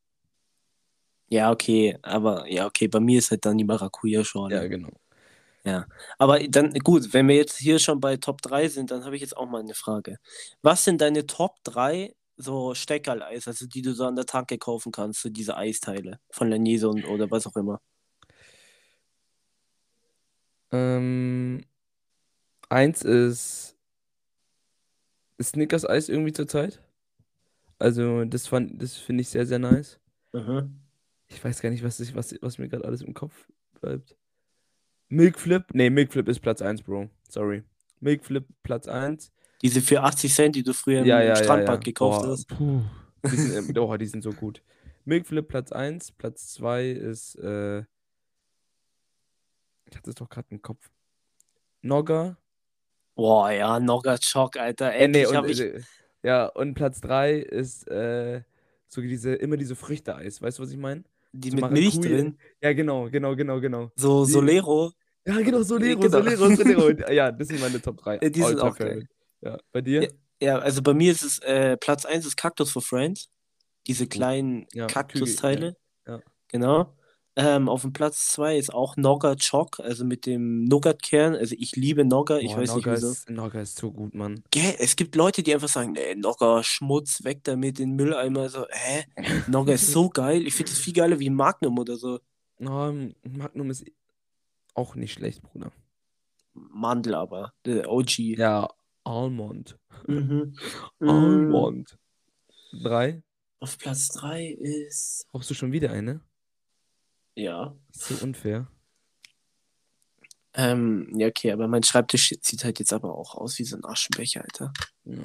Ja, okay, aber ja, okay, bei mir ist halt dann die Maracuja-Schorle. Ja, genau. Aber dann, gut, wenn wir jetzt hier schon bei Top 3 sind, dann habe ich jetzt auch mal eine Frage. Was sind deine Top 3 so Steckerl-Eis, also die du so an der Tanke kaufen kannst, so diese Eisteile von Lanese und oder was auch immer? Ähm, eins ist Snickers Eis irgendwie zurzeit. Also, das fand, das finde ich sehr, sehr nice. Mhm. Ich weiß gar nicht, was, ich, was, was mir gerade alles im Kopf bleibt. Milkflip? Nee, Milkflip ist Platz 1, Bro. Sorry. Milkflip Platz 1. Diese für 80 Cent, die du früher im Ja, ja, ja, Strandbad ja. gekauft Boah, hast. puh. Die sind, oh, die sind so gut. Milkflip Platz 1. Platz 2 ist, äh, ich hatte es doch gerade im Kopf. Nogga. Boah, ja, Nogga Choc, Alter. Äh, nee, Endlich und, habe ich äh, ja, und Platz 3 ist, äh, so diese, immer diese Früchte-Eis. Weißt du, was ich meine? die so mit Milch drin. Ja, genau, genau, genau, genau. So Die- Solero. Ja, genau, Solero, Genau. Solero, Solero. Ja, das sind meine Top 3. Ja, die sind auch geil. Ja, bei dir? Ja. Ja, also bei mir ist es, äh, Platz 1 ist Cactus for Friends. Diese kleinen Ja, Kaktusteile. ja, ja. Genau. Ähm, auf dem Platz 2 ist auch Nogga Choc, also mit dem Nougat-Kern. Also ich liebe Nogga, ich Boah, weiß nicht Nogga wieso. ist, Nogga ist so gut, Mann. Gell, es gibt Leute, die einfach sagen, nee, Nogga, Schmutz, weg damit, den Mülleimer. So, hä? Nogga ist so geil. Ich finde das viel geiler wie Magnum oder so. Oh, Magnum ist auch nicht schlecht, Bruder. Mandel aber, der OG. Ja, Almond. Mhm. Mm, Almond. Drei. Auf Platz 3 ist. Brauchst du schon wieder eine? Ja. So unfair. Ähm, ja, okay, aber mein Schreibtisch sieht halt jetzt aber auch aus wie so ein Aschenbecher, Alter. Ja.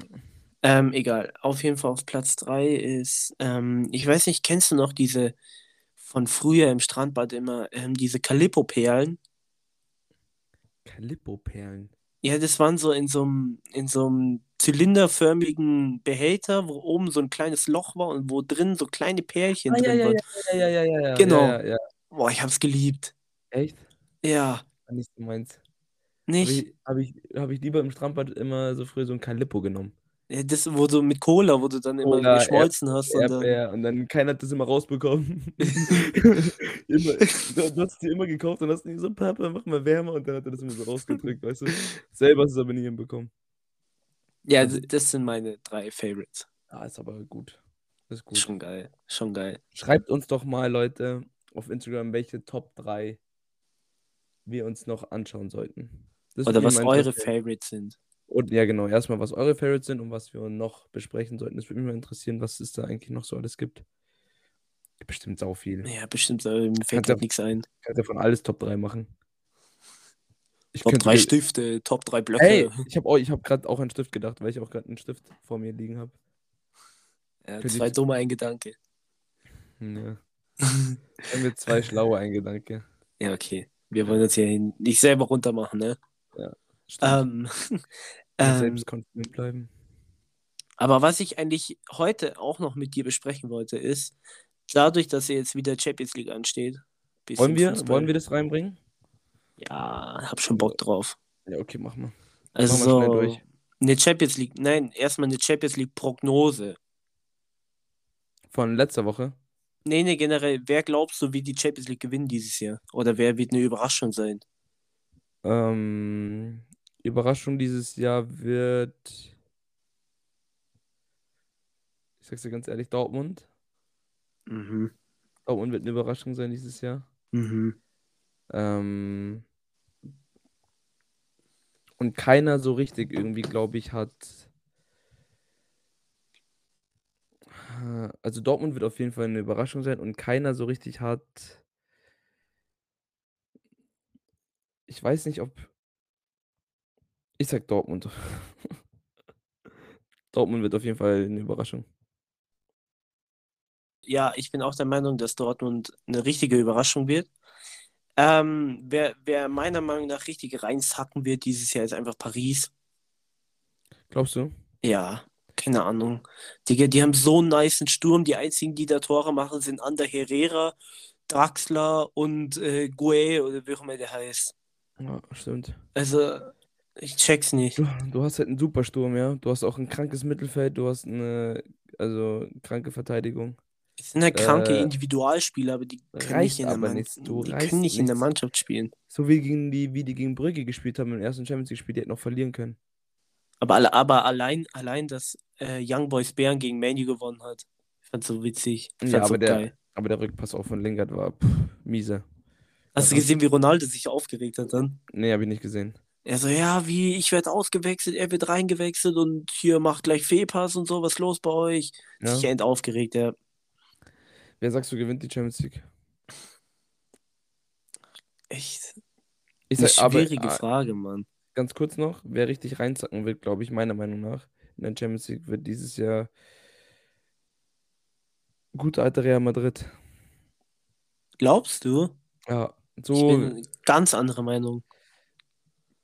Ähm, egal. Auf jeden Fall auf Platz 3 ist, ähm, ich weiß nicht, kennst du noch diese von früher im Strandbad immer, ähm, diese Calippo-Perlen? Calippo-Perlen. Ja, das waren so in so einem, in so einem zylinderförmigen Behälter, wo oben so ein kleines Loch war und wo drin so kleine Perlchen Ah, ja, drin ja, waren. ja, ja, ja, ja, ja. Genau. Ja, ja. Boah, ich hab's geliebt. Echt? Ja, War Nicht so meins. Habe nicht? ich, hab ich, hab ich lieber im Strandbad immer so früh so ein Calippo genommen. Ja, das, wo du mit Cola, wo du dann immer Cola, geschmolzen hast und dann. Erdbeer und dann keiner hat das immer rausbekommen. immer, du, du hast die immer gekauft und hast nie so, Papa, mach mal wärmer und dann hat er das immer so rausgedrückt, weißt du? Selber hast du es aber nie hinbekommen. Ja, Also- das sind meine drei Favorites. Ah, ist aber gut. Ist gut. Schon geil, schon geil. Schreibt uns doch mal, Leute, auf Instagram, welche Top 3 wir uns noch anschauen sollten. Das Oder was eure. Favorites sind. Und ja, genau, erstmal, was eure Favorites sind und was wir noch besprechen sollten. Das würde mich mal interessieren, was es da eigentlich noch so alles gibt. Bestimmt sau viel. Ja, bestimmt, äh, mir fällt grad nichts ein. Kannst ja von alles Top 3 machen. Ich Top könnte drei dir- Stifte, Top drei Blöcke. Hey, ich habe hab gerade auch an Stift gedacht, weil ich auch gerade einen Stift vor mir liegen habe. ja, zwei ich- dumme ein Gedanke. Ja. Haben wir zwei schlaue Eingedanke. Ja, okay. Wir wollen uns hier nicht selber runter machen, ne? Stimmt. Ähm, ähm, Selbst konfident bleiben. aber was ich eigentlich heute auch noch mit dir besprechen wollte, ist, dadurch, dass jetzt wieder Champions League ansteht. Wollen wir, Fußball. wollen wir das reinbringen? Ja, hab schon Bock drauf. Ja, okay, mach mal. Also Machen wir schnell durch. eine Champions League, nein, erstmal eine Champions League Prognose. Von letzter Woche. Nee, nee, generell, wer glaubst du, wird die Champions League gewinnen dieses Jahr? Oder wer wird eine Überraschung sein? Ähm, Überraschung dieses Jahr wird, ich sag's dir ganz ehrlich, Dortmund. Mhm. Dortmund wird eine Überraschung sein dieses Jahr. Mhm. Ähm, und keiner so richtig irgendwie, glaube ich, hat. Also Dortmund wird auf jeden Fall eine Überraschung sein und keiner so richtig hat. Ich weiß nicht, ob. Ich sag Dortmund. Dortmund wird auf jeden Fall eine Überraschung. Ja, ich bin auch der Meinung, dass Dortmund eine richtige Überraschung wird. Ähm, wer, wer meiner Meinung nach richtig reinsacken wird dieses Jahr, ist einfach Paris. Glaubst du? Ja, keine Ahnung. Digga, die haben so einen nicen Sturm. Die einzigen, die da Tore machen, sind Ander Herrera, Draxler und äh, Gué oder wie auch immer der heißt. Ja, stimmt. Also, ich check's nicht. Du, du hast halt einen super Sturm, ja. Du hast auch ein krankes Mittelfeld, du hast eine, also kranke Verteidigung. Es sind halt kranke Äh, Individualspieler, aber die können nicht in der, aber nichts. Die können nicht in der. Mannschaft spielen. So wie gegen die, wie die gegen Brügge gespielt haben im ersten Champions League-Spiel, die hätten noch verlieren können. Aber, aber allein, allein, dass äh, Young Boys Bären gegen Manu gewonnen hat. Ich fand's so witzig. Ich Ja, fand's so aber der, geil. aber der Rückpass auch von Lingard war pff, miese. Hast du gesehen, wie Ronaldo sich aufgeregt hat dann? Nee, habe ich nicht gesehen. Er so, ja, wie, ich werde ausgewechselt, er wird reingewechselt und hier macht gleich Fehlpass und so, was los bei euch? Ja. Sich end aufgeregt, ja. Wer sagst du gewinnt die Champions League? Echt Ich eine sag, aber schwierige äh, Frage, Mann. ganz kurz noch, wer richtig reinzacken wird, glaube ich, meiner Meinung nach, in der Champions League wird dieses Jahr gute alte Real Madrid. Glaubst du? Ja, Ich so, bin ganz andere Meinung.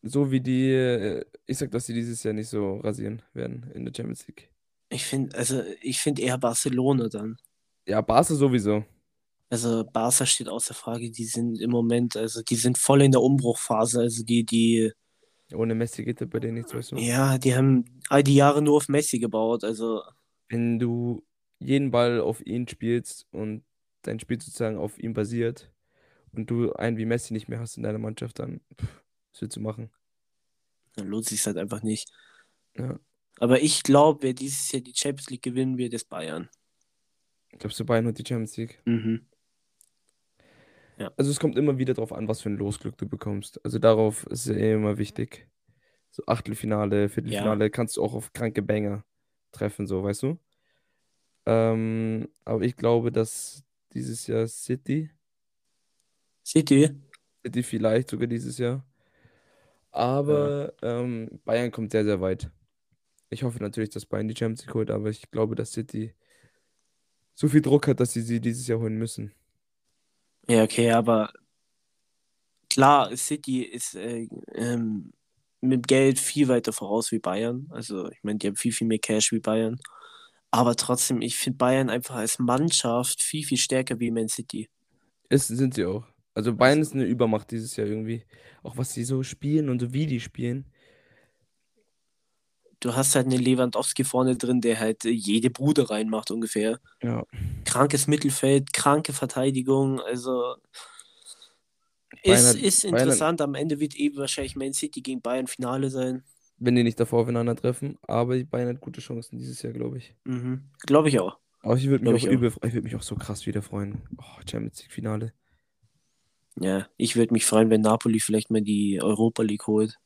so wie die, äh, ich sag, dass sie dieses Jahr nicht so rasieren werden in der Champions League. Ich finde, also ich finde eher Barcelona dann. Ja, Barca sowieso. Also Barca steht außer Frage, die sind im Moment, also die sind voll in der Umbruchphase. Also die, die, Ohne Messi geht das bei denen nichts, weißt du? ja, die haben all die Jahre nur auf Messi gebaut. Also Wenn du jeden Ball auf ihn spielst und dein Spiel sozusagen auf ihm basiert und du einen wie Messi nicht mehr hast in deiner Mannschaft, dann pff, was willst du machen? dann lohnt sich halt einfach nicht. Ja. Aber ich glaube, wer dieses Jahr die Champions League gewinnen wird, ist Bayern. Glaubst du, Bayern hat die Champions League? Mhm. Also es kommt immer wieder darauf an, was für ein Losglück du bekommst. Also darauf ist es eh immer wichtig. So Achtelfinale, Viertelfinale kannst du auch auf kranke Banger treffen, so, weißt du? Ähm, aber ich glaube, dass dieses Jahr City, City? City vielleicht sogar dieses Jahr. Aber ähm, Bayern kommt sehr, sehr weit. Ich hoffe natürlich, dass Bayern die Champions League holt, aber ich glaube, dass City so viel Druck hat, dass sie sie dieses Jahr holen müssen. Ja, okay, aber klar, City ist äh, ähm, mit Geld viel weiter voraus wie Bayern. Also, ich meine, die haben viel, viel mehr Cash wie Bayern. Aber trotzdem, ich finde Bayern einfach als Mannschaft viel, viel stärker wie Man City. Es sind sie auch. Also Bayern ist eine Übermacht dieses Jahr irgendwie. Auch was sie so spielen und so wie die spielen. Du hast halt einen Lewandowski vorne drin, der halt äh, jede Bude reinmacht ungefähr. Ja. Krankes Mittelfeld, kranke Verteidigung. Also ist, ist interessant. Am Ende wird eben wahrscheinlich Man City gegen Bayern Finale sein. Wenn die nicht davor aufeinandertreffen. Aber die Bayern hat gute Chancen dieses Jahr, glaube ich. Mhm. Glaube ich auch. Aber ich würde mich auch übel, ich würde mich auch so krass wieder freuen. Oh, Champions League Finale. Ja, ich würde mich freuen, wenn Napoli vielleicht mal die Europa League holt.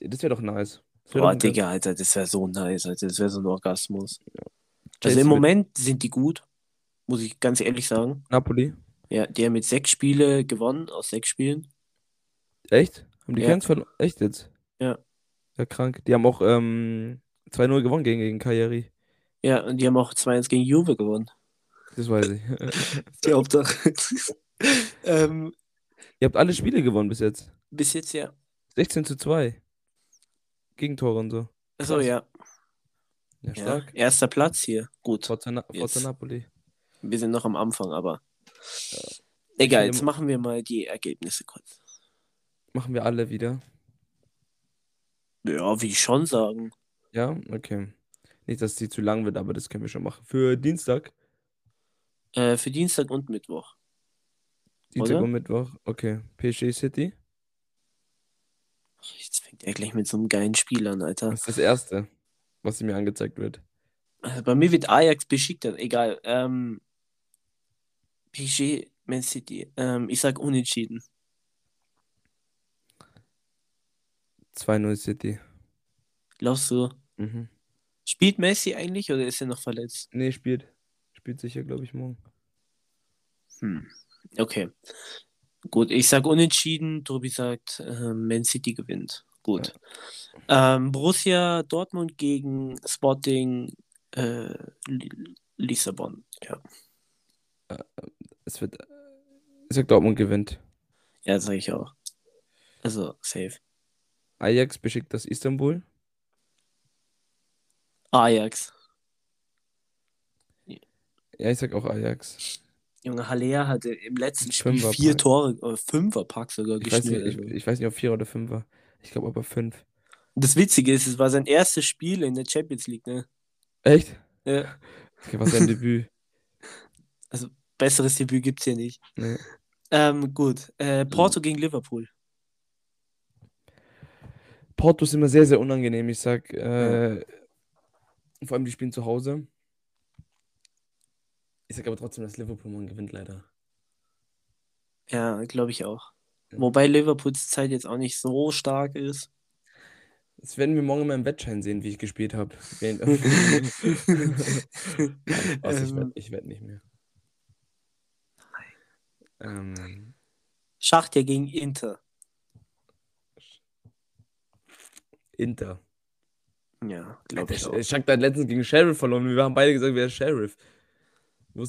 Das wäre doch nice. Boah, Digga, Alter, das wäre so nice, Alter. Das wäre so ein Orgasmus. Also Chelsea im Moment sind die gut, muss ich ganz ehrlich sagen. Napoli. Ja, die haben jetzt sechs Spiele gewonnen aus sechs Spielen. Echt? Haben die Ja. keins verloren? Echt jetzt? Ja. Ja, krank. Die haben auch ähm, 2-0 gewonnen gegen, gegen Cagliari. Ja, und die haben auch 2-1 gegen Juve gewonnen. Das weiß ich. Die Hauptsache. ähm, Ihr habt alle Spiele gewonnen bis jetzt. bis jetzt ja. 16 zu 2. Gegentore und so. Achso, ja. Ja, ja. stark. Erster Platz hier. Gut. Forza, Na. Forza Napoli. Wir sind noch am Anfang, aber. Egal, finde- jetzt machen wir mal die Ergebnisse kurz. Machen wir alle wieder. Ja, wie ich schon sagen. Ja, okay. Nicht, dass die zu lang wird, aber das können wir schon machen. Für Dienstag. Äh, für Dienstag und Mittwoch. Dienstag Oder? und Mittwoch. Okay. PSG City. Jetzt fängt er gleich mit so einem geilen Spiel an, Alter. Das ist das erste, was mir angezeigt wird. Also bei mir wird Ajax beschickt, egal. Ähm, PSG, Man City. Ähm, ich sag unentschieden. 2-0 City. Glaubst du, Mhm. spielt Messi eigentlich oder ist er noch verletzt? Nee, spielt. Spielt sicher, glaube ich, morgen. Hm. Okay. Gut, ich sag unentschieden. Tobi sagt, äh, Man City gewinnt. Gut. Ähm, Borussia Dortmund gegen Sporting äh, Li- Lissabon. Ja, Es wird. Ich sag Dortmund gewinnt. ja sage ich auch. Also, safe. Ajax beschickt das Istanbul. Ajax. Ja, ich sag auch Ajax. Junge, Haller hatte im letzten Spiel Fünferpack. vier Tore, äh, Fünferpack sogar Ich weiß, nicht, ich, also. ich weiß nicht, ob vier oder fünf war. Ich glaube aber fünf. Das Witzige ist, es war sein erstes Spiel in der Champions League, ne? Echt? Ja, Okay, was sein Debüt? besseres Debüt gibt's hier nicht. Nee. Ähm, gut. Äh, Porto gegen Liverpool. Porto ist immer sehr, sehr unangenehm. Ich sag, äh, vor allem die spielen zu Hause. Ich sag aber trotzdem, dass Liverpool morgen gewinnt, leider. Ja, glaube ich auch. Ja. Wobei Liverpools Zeit jetzt auch nicht so stark ist. Das werden wir morgen in meinem Wettschein sehen, wie ich gespielt habe. Nein, also ich Ähm. werde ich werd nicht mehr. Ähm, Schachtja gegen Inter. Inter. Ja, glaube ich auch. Ich habe letztens gegen Sheriff verloren. Wir haben beide gesagt, wer ist Sheriff.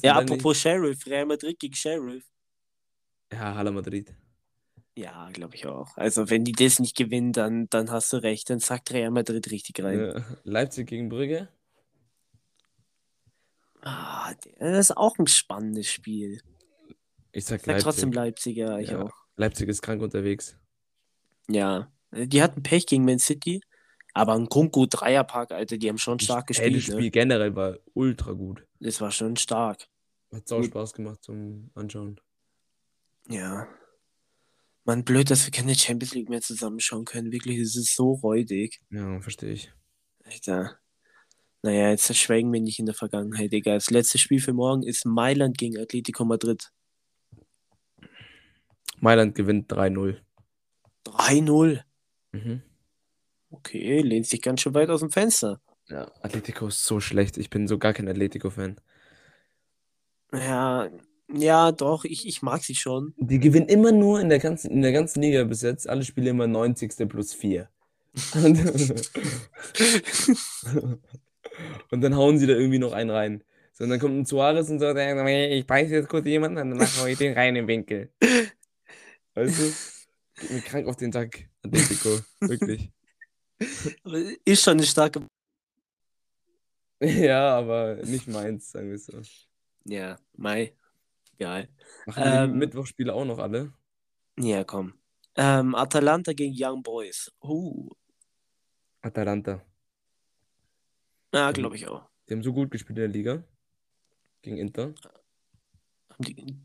Ja, apropos Sheriff, Real Madrid gegen Sheriff. Nicht. Ja, Hala Madrid. Ja, glaube ich auch. Also, wenn die das nicht gewinnen, dann, dann hast du recht. Dann sagt Real Madrid richtig rein. Leipzig gegen Brügge. Ah, das ist auch ein spannendes Spiel. Ich sag Ich sag Leipzig. trotzdem Leipzig, ja, ich Ja. auch. Leipzig ist krank unterwegs. Ja, die hatten Pech gegen Man City, aber ein Kunku Dreierpack, Alter, die haben schon stark Ey, das gespielt. Spiel Ne? generell war ultra gut. Das war schon stark. Hat sau. Spaß gemacht zum Anschauen. Ja. Mann, blöd, dass wir keine Champions League mehr zusammenschauen können. Wirklich, das ist so räudig. Ja, verstehe ich. Alter. Naja, jetzt schwelgen wir nicht in der Vergangenheit, Digga. Das letzte Spiel für morgen ist Mailand gegen Atletico Madrid. Mailand gewinnt 3-0. 3-0. Mhm. Okay, lehnt sich ganz schön weit aus dem Fenster. Ja, Atletico ist so schlecht. Ich bin so gar kein Atletico-Fan. Ja, ja, doch, ich, ich mag sie schon. Die gewinnen immer nur in der ganzen, in der ganzen Liga bis jetzt. Alle Spiele immer 90. plus 4. Und, und dann hauen sie da irgendwie noch einen rein. So, und dann kommt ein Suarez und sagt, "Ey, ich beiße jetzt kurz jemanden und danach hau ich den rein im Winkel. Weißt du? Geht mir krank auf den Tag, Atletico. Wirklich. Ist schon eine starke. Ja, aber nicht meins, sagen wir so. Ja, Mai. Geil. Machen wir die Ähm, Mittwochspiele auch noch alle? Ja, komm. Ähm, Atalanta gegen Young Boys. Uh, Atalanta. ja, glaube ich auch. Die haben so gut gespielt in der Liga. Gegen Inter. Haben die,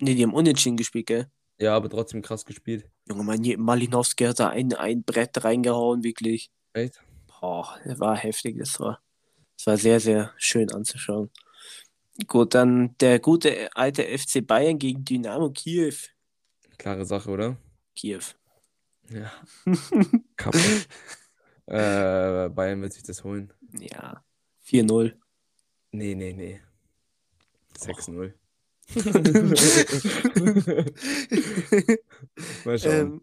nee, die haben unentschieden gespielt, gell? Ja, aber trotzdem krass gespielt. Junge, Mann, hier- Malinowski hat da ein, ein Brett reingehauen, wirklich. Echt? Boah, das war heftig, das war. Das war sehr, sehr schön anzuschauen. Gut, dann der gute alte FC Bayern gegen Dynamo Kiew. Klare Sache, oder? Kiew. Ja. Kappe. äh, Bayern wird sich das holen. Ja, 4-0. Nee, nee, nee. 6-0. Mal schauen. ähm,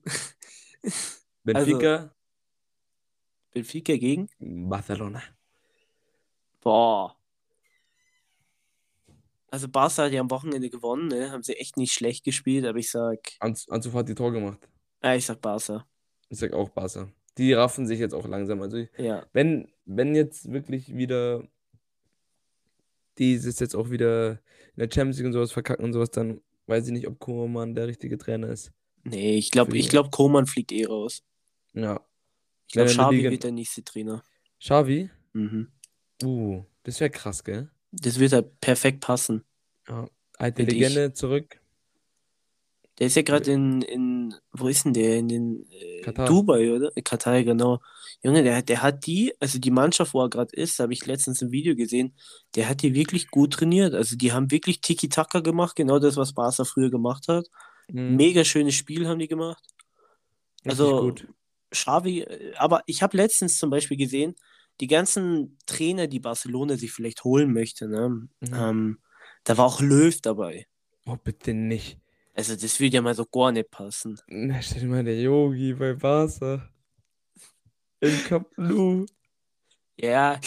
Benfica, Benfica gegen? Barcelona. Boah. Also Barca hat ja am Wochenende gewonnen, ne? Haben sie echt nicht schlecht gespielt, aber ich sag, Ansu Ansu hat die Tor gemacht. äh, ich sag Barca. Ich sag auch Barca. Die raffen sich jetzt auch langsam. Also, Ja. wenn, wenn jetzt wirklich wieder die es jetzt auch wieder in der Champions League und sowas verkacken und sowas, dann weiß ich nicht, ob Koman der richtige Trainer ist. Nee, ich glaube, ich die- glaub, Koman fliegt eh raus. Ja. Ich glaube, Xavi Liga- wird der nächste Trainer. Xavi? Mhm. Uh, das wäre krass, gell? Das wird halt perfekt passen. Ja. Alte Find ich. Legende zurück. Der ist ja gerade in, in, wo ist denn der? In den äh, Katar. Dubai, oder? In Katar, genau. Junge, der, der hat die, also die Mannschaft, wo er gerade ist, habe ich letztens ein Video gesehen, der hat die wirklich gut trainiert. Also die haben wirklich Tiki-Taka gemacht, genau das, was Barca früher gemacht hat. Mhm. Mega schönes Spiel haben die gemacht. Richtig Also, gut. Xavi, äh, aber ich habe letztens zum Beispiel gesehen, die ganzen Trainer, die Barcelona sich vielleicht holen möchte, ne? Mhm. ähm, da war auch Löw dabei. Oh, bitte nicht. Also das würde ja mal so gar nicht passen. Na, stell dir mal der Yogi bei Barca. Im Camp Nou. Ja,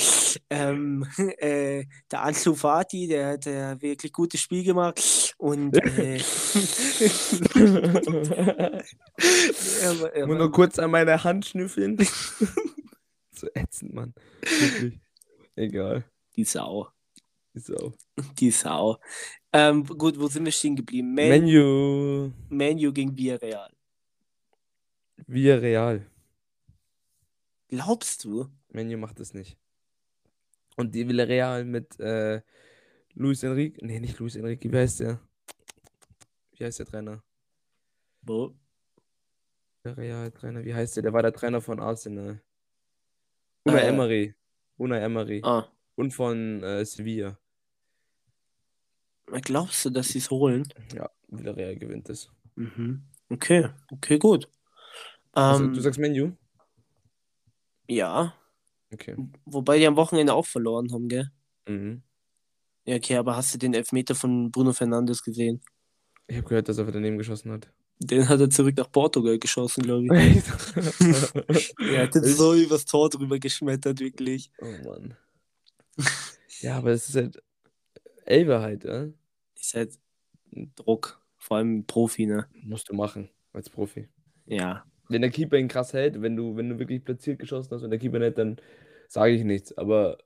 ähm, äh, der Ansu Fati, der hat äh, wirklich gutes Spiel gemacht und äh, er, war- er, Nur noch kurz an meine Hand schnüffeln. so ätzend, Mann. Wirklich. Egal. die Sau, Ist auch. die Sau. Ähm, gut, wo sind wir stehen geblieben? Man, Menu. Manu gegen Villarreal. Via Real. Glaubst du? Menu macht es nicht. Und die Villarreal mit äh, Luis Enrique. Nee, nicht Luis Enrique. Wie heißt der? Wie heißt der Trainer? Wo? Villarreal Trainer. Wie heißt der? Der war der Trainer von Arsenal. Unai Äh. Emery. Unai Emery. Ah, Und von äh, Sevilla. glaubst du, dass sie es holen? Ja, Villarreal gewinnt es. Mhm. Okay, okay, gut. Also, Ähm, du sagst Menu? ja, Okay. wobei die am Wochenende auch verloren haben, gell? Mhm. Ja, okay, aber hast du den Elfmeter von Bruno Fernandes gesehen? Ich habe gehört, dass er daneben geschossen hat. Den hat er zurück nach Portugal geschossen, glaube ich. Er hat den so übers Tor drüber geschmettert, wirklich. Oh Mann. Ja, aber es ist halt Elber halt, ja? Ist halt Druck, vor allem Profi, ne? Musst du machen als Profi. Ja. Wenn der Keeper ihn krass hält, wenn du, wenn du wirklich platziert geschossen hast und der Keeper nicht, dann sage ich nichts. Aber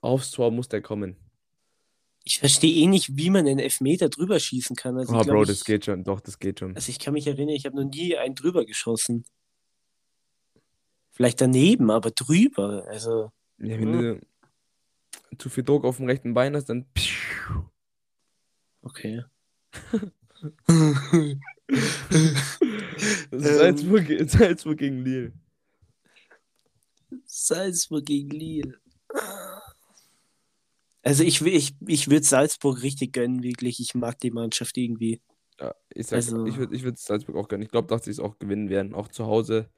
aufs Tor muss der kommen. Ich verstehe eh nicht, wie man einen Elfmeter drüber schießen kann. Also, Oh, ich glaub, Bro, ich, das geht schon. Doch, das geht schon. Also ich kann mich erinnern, ich habe noch nie einen drüber geschossen. Vielleicht daneben, aber drüber. Also, Ja, wenn du zu viel Druck auf dem rechten Bein hast, dann. okay. Ähm. Salzburg, Salzburg gegen Lille. Salzburg gegen Lille. Also ich, ich, ich würde Salzburg richtig gönnen, wirklich. Ich mag die Mannschaft irgendwie. Ja, ich sag, Also- ich würde ich würd Salzburg auch gönnen. Ich glaube, dass sie es auch gewinnen werden, auch zu Hause.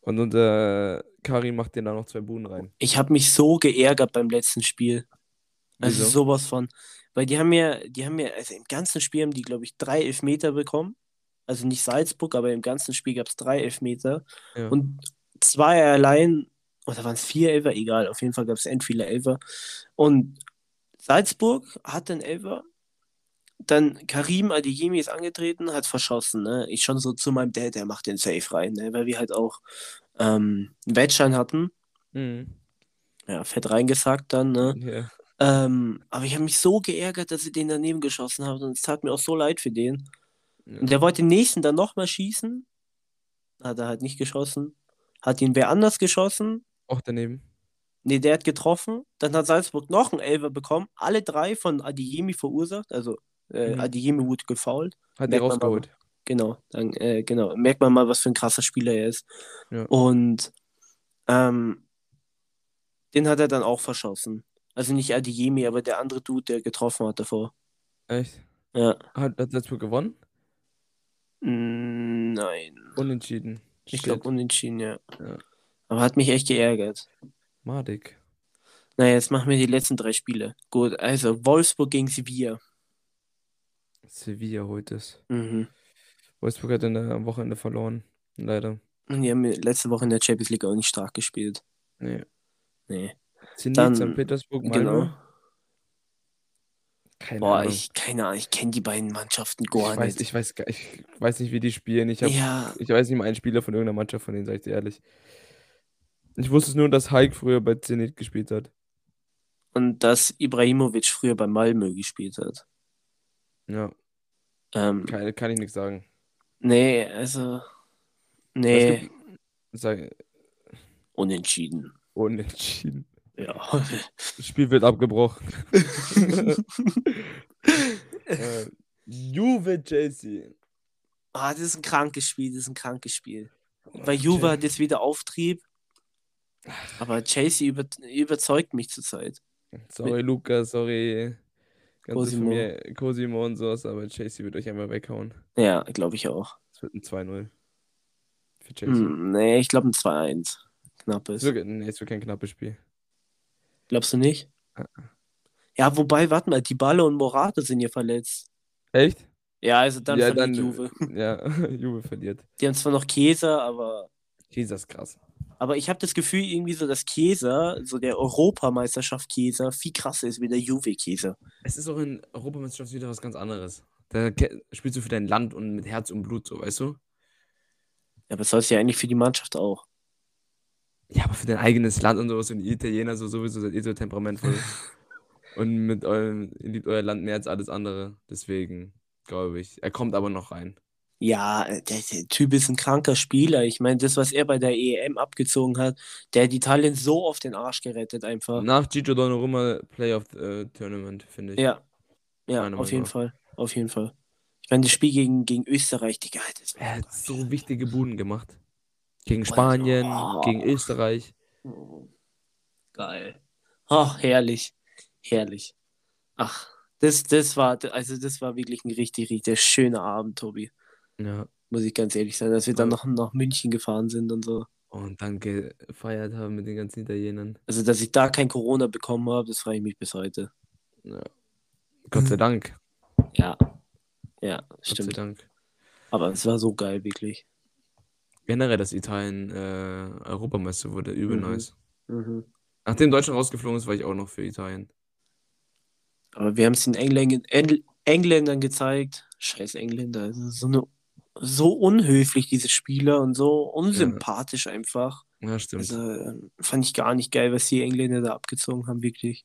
Und unser Karim macht den da noch zwei Buden rein. Ich habe mich so geärgert beim letzten Spiel. Also Wieso? sowas von. Weil die haben ja, die haben ja, also im ganzen Spiel haben die, glaube ich, drei Elfmeter bekommen. Also nicht Salzburg, aber im ganzen Spiel gab es drei Elfmeter. Ja. Und zwei allein, oder waren es vier Elfer? Egal, auf jeden Fall gab es end viele Elfer. Und Salzburg hat den Elfer. Dann Karim Adeyemi ist angetreten, hat verschossen. Ne? Ich schon so zu meinem Dad, der macht den Safe rein, ne? weil wir halt auch ähm, einen Wettschein hatten. Mhm. Ja, fett reingesackt dann. Ne? Ja. Ähm, aber ich habe mich so geärgert, dass ich den daneben geschossen habe und es tat mir auch so leid für den. Ja. Und der wollte den nächsten dann nochmal schießen. Hat er halt nicht geschossen. Hat ihn wer anders geschossen. Auch daneben. Ne, der hat getroffen. Dann hat Salzburg noch einen Elfer bekommen. Alle drei von Adeyemi verursacht. Also äh, Mhm. Adeyemi wurde gefoult. Hat Merkt man mal. rausgeholt. Genau, dann, äh, genau. Merkt man mal, was für ein krasser Spieler er ist. Ja. Und ähm, den hat er dann auch verschossen. Also nicht Adeyemi, aber der andere Dude, der getroffen hat davor. Echt? Ja. Hat, hat Salzburg gewonnen? Nein. Unentschieden. Ich glaube unentschieden, ja. Ja. Aber hat mich echt geärgert. Madig. Naja, jetzt machen wir die letzten drei Spiele. Gut, also Wolfsburg gegen Sevilla. Sevilla holt es. Mhm. Wolfsburg hat der am Wochenende verloren. Leider. Und die haben letzte Woche in der Champions League auch nicht stark gespielt. Nee. Nee. Zenit, Dann- St. Petersburg, Malmö. Genau. Keine Boah, Ahnung. ich, keine Ahnung, ich kenne die beiden Mannschaften gar ich, weiß, nicht. ich, weiß, ich weiß nicht, wie die spielen. Ich, hab, ja, ich weiß nicht mal einen Spieler von irgendeiner Mannschaft, von denen sage ich dir ehrlich. Ich wusste nur, dass Hulk früher bei Zenit gespielt hat. und dass Ibrahimovic früher bei Malmö gespielt hat. Ja, Ähm, kann, kann ich nichts sagen. nee, also. Nee, gibt, sag, unentschieden. unentschieden. Ja. Das Spiel wird abgebrochen. äh, Juve Chelsea. Ah, das ist ein krankes Spiel, das ist ein krankes Spiel. Bei Juve hat jetzt wieder Auftrieb. Aber Chelsea über, überzeugt mich zurzeit. Sorry, Luca, sorry. Ganze Cosimo. Familie, Cosimo und sowas, aber Chelsea wird euch einfach weghauen. Ja, glaube ich auch. Es wird ein 2-0 für Chelsea. Hm, nee, ich glaube ein 2-1. Es Knappes. wird, nee, es wird kein knappes Spiel. Glaubst du nicht? Ah. Ja, wobei, warte mal, die Balle und Morata sind ja verletzt. Echt? Ja, also dann ja, verliert dann, Juve. Ja, Juve verliert. Die haben zwar noch Käse, aber, Jesus krass. Aber ich habe das Gefühl irgendwie so, dass Käse, so der Europameisterschaft Käse, viel krasser ist wie der Juve-Käse. Es ist auch in Europameisterschaft wieder was ganz anderes. Da spielst du für dein Land und mit Herz und Blut, so, weißt du? Ja, aber das soll es ja eigentlich für die Mannschaft auch. Ja, aber für dein eigenes Land und sowas und die Italiener so sowieso seid ihr so temperamentvoll. und mit eurem, ihr liebt euer Land mehr als alles andere. Deswegen glaube ich. Er kommt aber noch rein. Ja, der, der Typ ist ein kranker Spieler. Ich meine, das, was er bei der EM abgezogen hat, der hat Italien so auf den Arsch gerettet einfach. Nach Gigi Donnarumma Playoff äh, Tournament, finde ich. Ja, ja, Meiner auf Meinung jeden nach. Fall. Auf jeden Fall. Ich meine, das Spiel gegen, gegen Österreich, Digga, das war Er hat so wichtige Buden gemacht. Gegen Spanien, oh. gegen Österreich. Geil. Ach, herrlich. Herrlich. Ach, das, das war, also das war wirklich ein richtig, richtig schöner Abend, Tobi. Ja. Muss ich ganz ehrlich sein, dass wir dann noch nach München gefahren sind und so. Und dann gefeiert haben mit den ganzen Italienern. Also, dass ich da kein Corona bekommen habe, das frage ich mich bis heute. Ja. Gott sei Dank. Ja. Ja, Gott sei stimmt. Dank. Aber es war so geil, wirklich. Generell, dass Italien äh, Europameister wurde, übel Mhm. nice. Mhm. Nachdem Deutschland rausgeflogen ist, war ich auch noch für Italien. Aber wir haben es den Engländern, Engl Engländern gezeigt. Scheiß Engländer. Also so, eine, so unhöflich, diese Spieler, und so unsympathisch einfach. Ja, stimmt. Also ähm, fand ich gar nicht geil, was die Engländer da abgezogen haben, wirklich.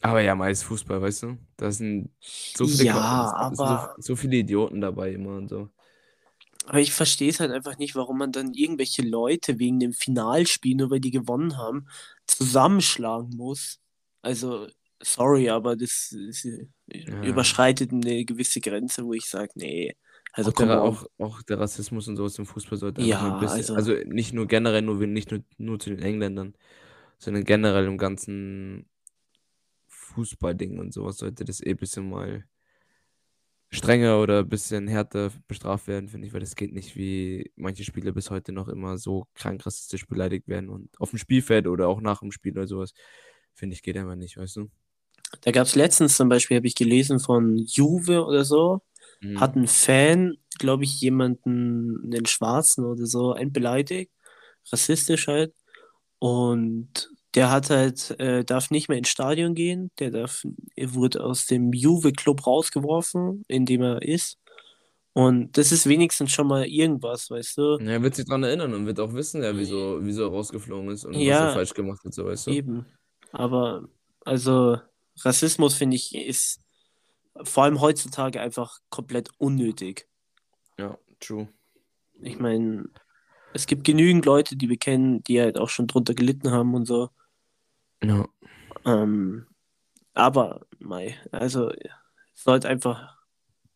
Aber ja, meist Fußball, weißt du? Da sind so viele, Ja, aber- so, so viele Idioten dabei immer und so. Aber ich verstehe es halt einfach nicht, warum man dann irgendwelche Leute wegen dem Finalspiel, nur weil die gewonnen haben, zusammenschlagen muss. Also, sorry, aber das, ist, Ja. überschreitet eine gewisse Grenze, wo ich sage, nee. Also auch, der, auch, auch der Rassismus und sowas im Fußball sollte Ja, bisschen, also- also, nicht nur generell, nur, nicht nur, nur zu den Engländern, sondern generell im ganzen Fußballding und sowas sollte das eh ein bisschen mal strenger oder ein bisschen härter bestraft werden, finde ich, weil das geht nicht, wie manche Spieler bis heute noch immer so krank rassistisch beleidigt werden und auf dem Spielfeld oder auch nach dem Spiel oder sowas, finde ich, geht einfach nicht, weißt du? Da gab es letztens zum Beispiel, habe ich gelesen von Juve oder so, Mhm. hat ein Fan, glaube ich, jemanden, einen Schwarzen oder so, entbeleidigt, rassistisch halt. Und der hat halt, äh, darf nicht mehr ins Stadion gehen, der darf, er wurde aus dem Juve-Club rausgeworfen, in dem er ist. Und das ist wenigstens schon mal irgendwas, weißt du? Ja, er wird sich dran erinnern und wird auch wissen, ja, wieso, wieso er rausgeflogen ist und was Ja. er falsch gemacht hat, so weißt du? Eben. Aber, also, Rassismus, finde ich, ist vor allem heutzutage einfach komplett unnötig. Ja, true. Ich meine, es gibt genügend Leute, die wir kennen, die halt auch schon drunter gelitten haben und so. Ja. Ähm, aber, mei, also, es sollte einfach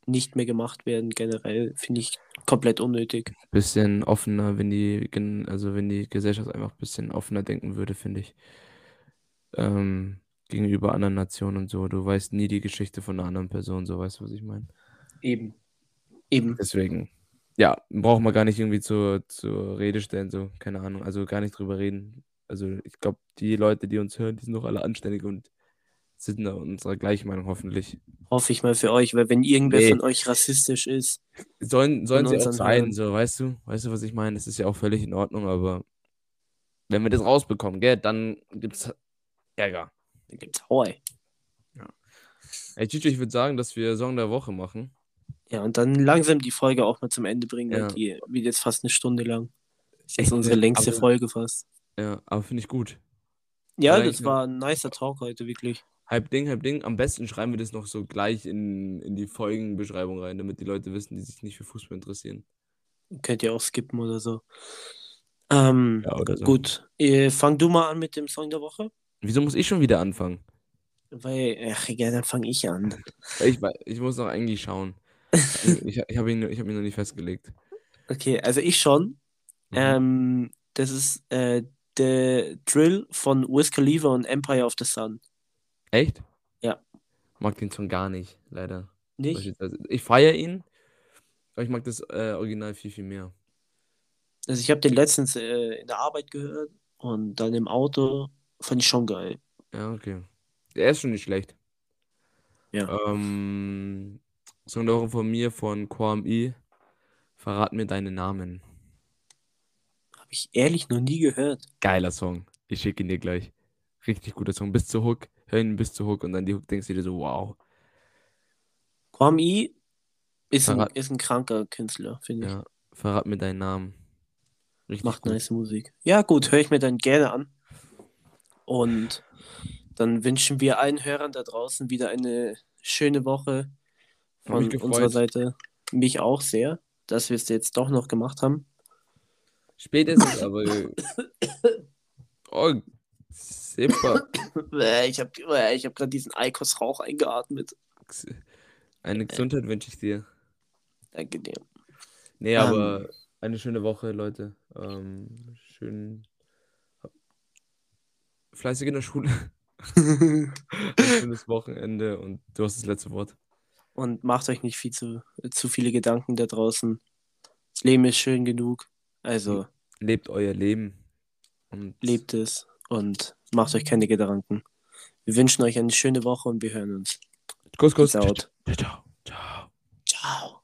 nicht mehr gemacht werden, generell, finde ich komplett unnötig. Bisschen offener, wenn die, also wenn die Gesellschaft einfach ein bisschen offener denken würde, finde ich. Ähm, gegenüber anderen Nationen und so. Du weißt nie die Geschichte von einer anderen Person, so weißt du, was ich meine. Eben. Eben. Deswegen, ja, braucht man gar nicht irgendwie zur, zur Rede stellen, so, keine Ahnung, also gar nicht drüber reden. Also ich glaube, die Leute, die uns hören, die sind doch alle anständig und sind da unserer gleichen Meinung hoffentlich. Hoffe ich mal für euch, weil wenn irgendwer Nee. von euch rassistisch ist, Sollen, sollen sie auch sein, Hörern. so, weißt du? Weißt du, was ich meine? Das ist ja auch völlig in Ordnung, aber wenn wir das rausbekommen, gell, dann gibt's Ärger. Dann gibt's Hawaii. Ey, Chicho, ich würde sagen, dass wir Song der Woche machen. Ja, und dann langsam die Folge auch mal zum Ende bringen, Ja. weil die wird jetzt fast eine Stunde lang. Ist jetzt Echt, unsere längste Aber- Folge fast. Ja, aber finde ich gut. Ja, das war ein nicer Talk heute, wirklich. Halb Ding, halb Ding. Am besten schreiben wir das noch so gleich in, in die Folgenbeschreibung rein, damit die Leute wissen, die sich nicht für Fußball interessieren. Könnt ihr auch skippen oder so. Ähm, Ja, oder so. Gut, äh, fang du mal an mit dem Song der Woche. Wieso muss ich schon wieder anfangen? Weil, ach, ja, dann fange ich an. Ich, wei- ich muss noch eigentlich schauen. Ich, ich habe ihn, ich hab ihn noch nicht festgelegt. Okay, also ich schon. Mhm. Ähm, das ist äh, der Drill von Wiz Khalifa und Empire of the Sun. Echt? Ja. Mag den Song gar nicht, leider. Nicht? Ich feiere ihn, aber ich mag das äh, Original viel, viel mehr. Also ich habe den letztens äh, in der Arbeit gehört und dann im Auto fand ich schon geil. Ja, okay. Der ist schon nicht schlecht. Ja. Ähm, Song der Woche von mir, von Quam E. Verrat mir deinen Namen. Habe ich ehrlich noch nie gehört. Geiler Song. Ich schicke ihn dir gleich. Richtig guter Song. Bis zur Hook. Hör ihn bis zur Hook und dann die Hook denkst du dir so, wow. E ist ein, Verrat- ist ein kranker Künstler, finde ich. Ja. Verrat mir deinen Namen. Richtig Macht gut. nice Musik. Ja, gut, höre ich mir dann gerne an. Und dann wünschen wir allen Hörern da draußen wieder eine schöne Woche von unserer Seite. Mich auch sehr, dass wir es jetzt doch noch gemacht haben. Spät ist es, aber. Oh, super. Äh, Ich habe ich hab gerade diesen Eikos-Rauch eingeatmet. Eine Gesundheit wünsche ich dir. Danke dir. Nee, Ähm. aber eine schöne Woche, Leute. Ähm, schön. Fleißig in der Schule. Ein schönes Wochenende und du hast das letzte Wort. Und macht euch nicht viel zu, zu viele Gedanken da draußen. Das Leben ist schön genug. Also Lebt euer Leben. Und lebt es und macht euch keine Gedanken. Wir wünschen euch eine schöne Woche und wir hören uns. Kuss, Kuss. Ciao. Ciao. Ciao.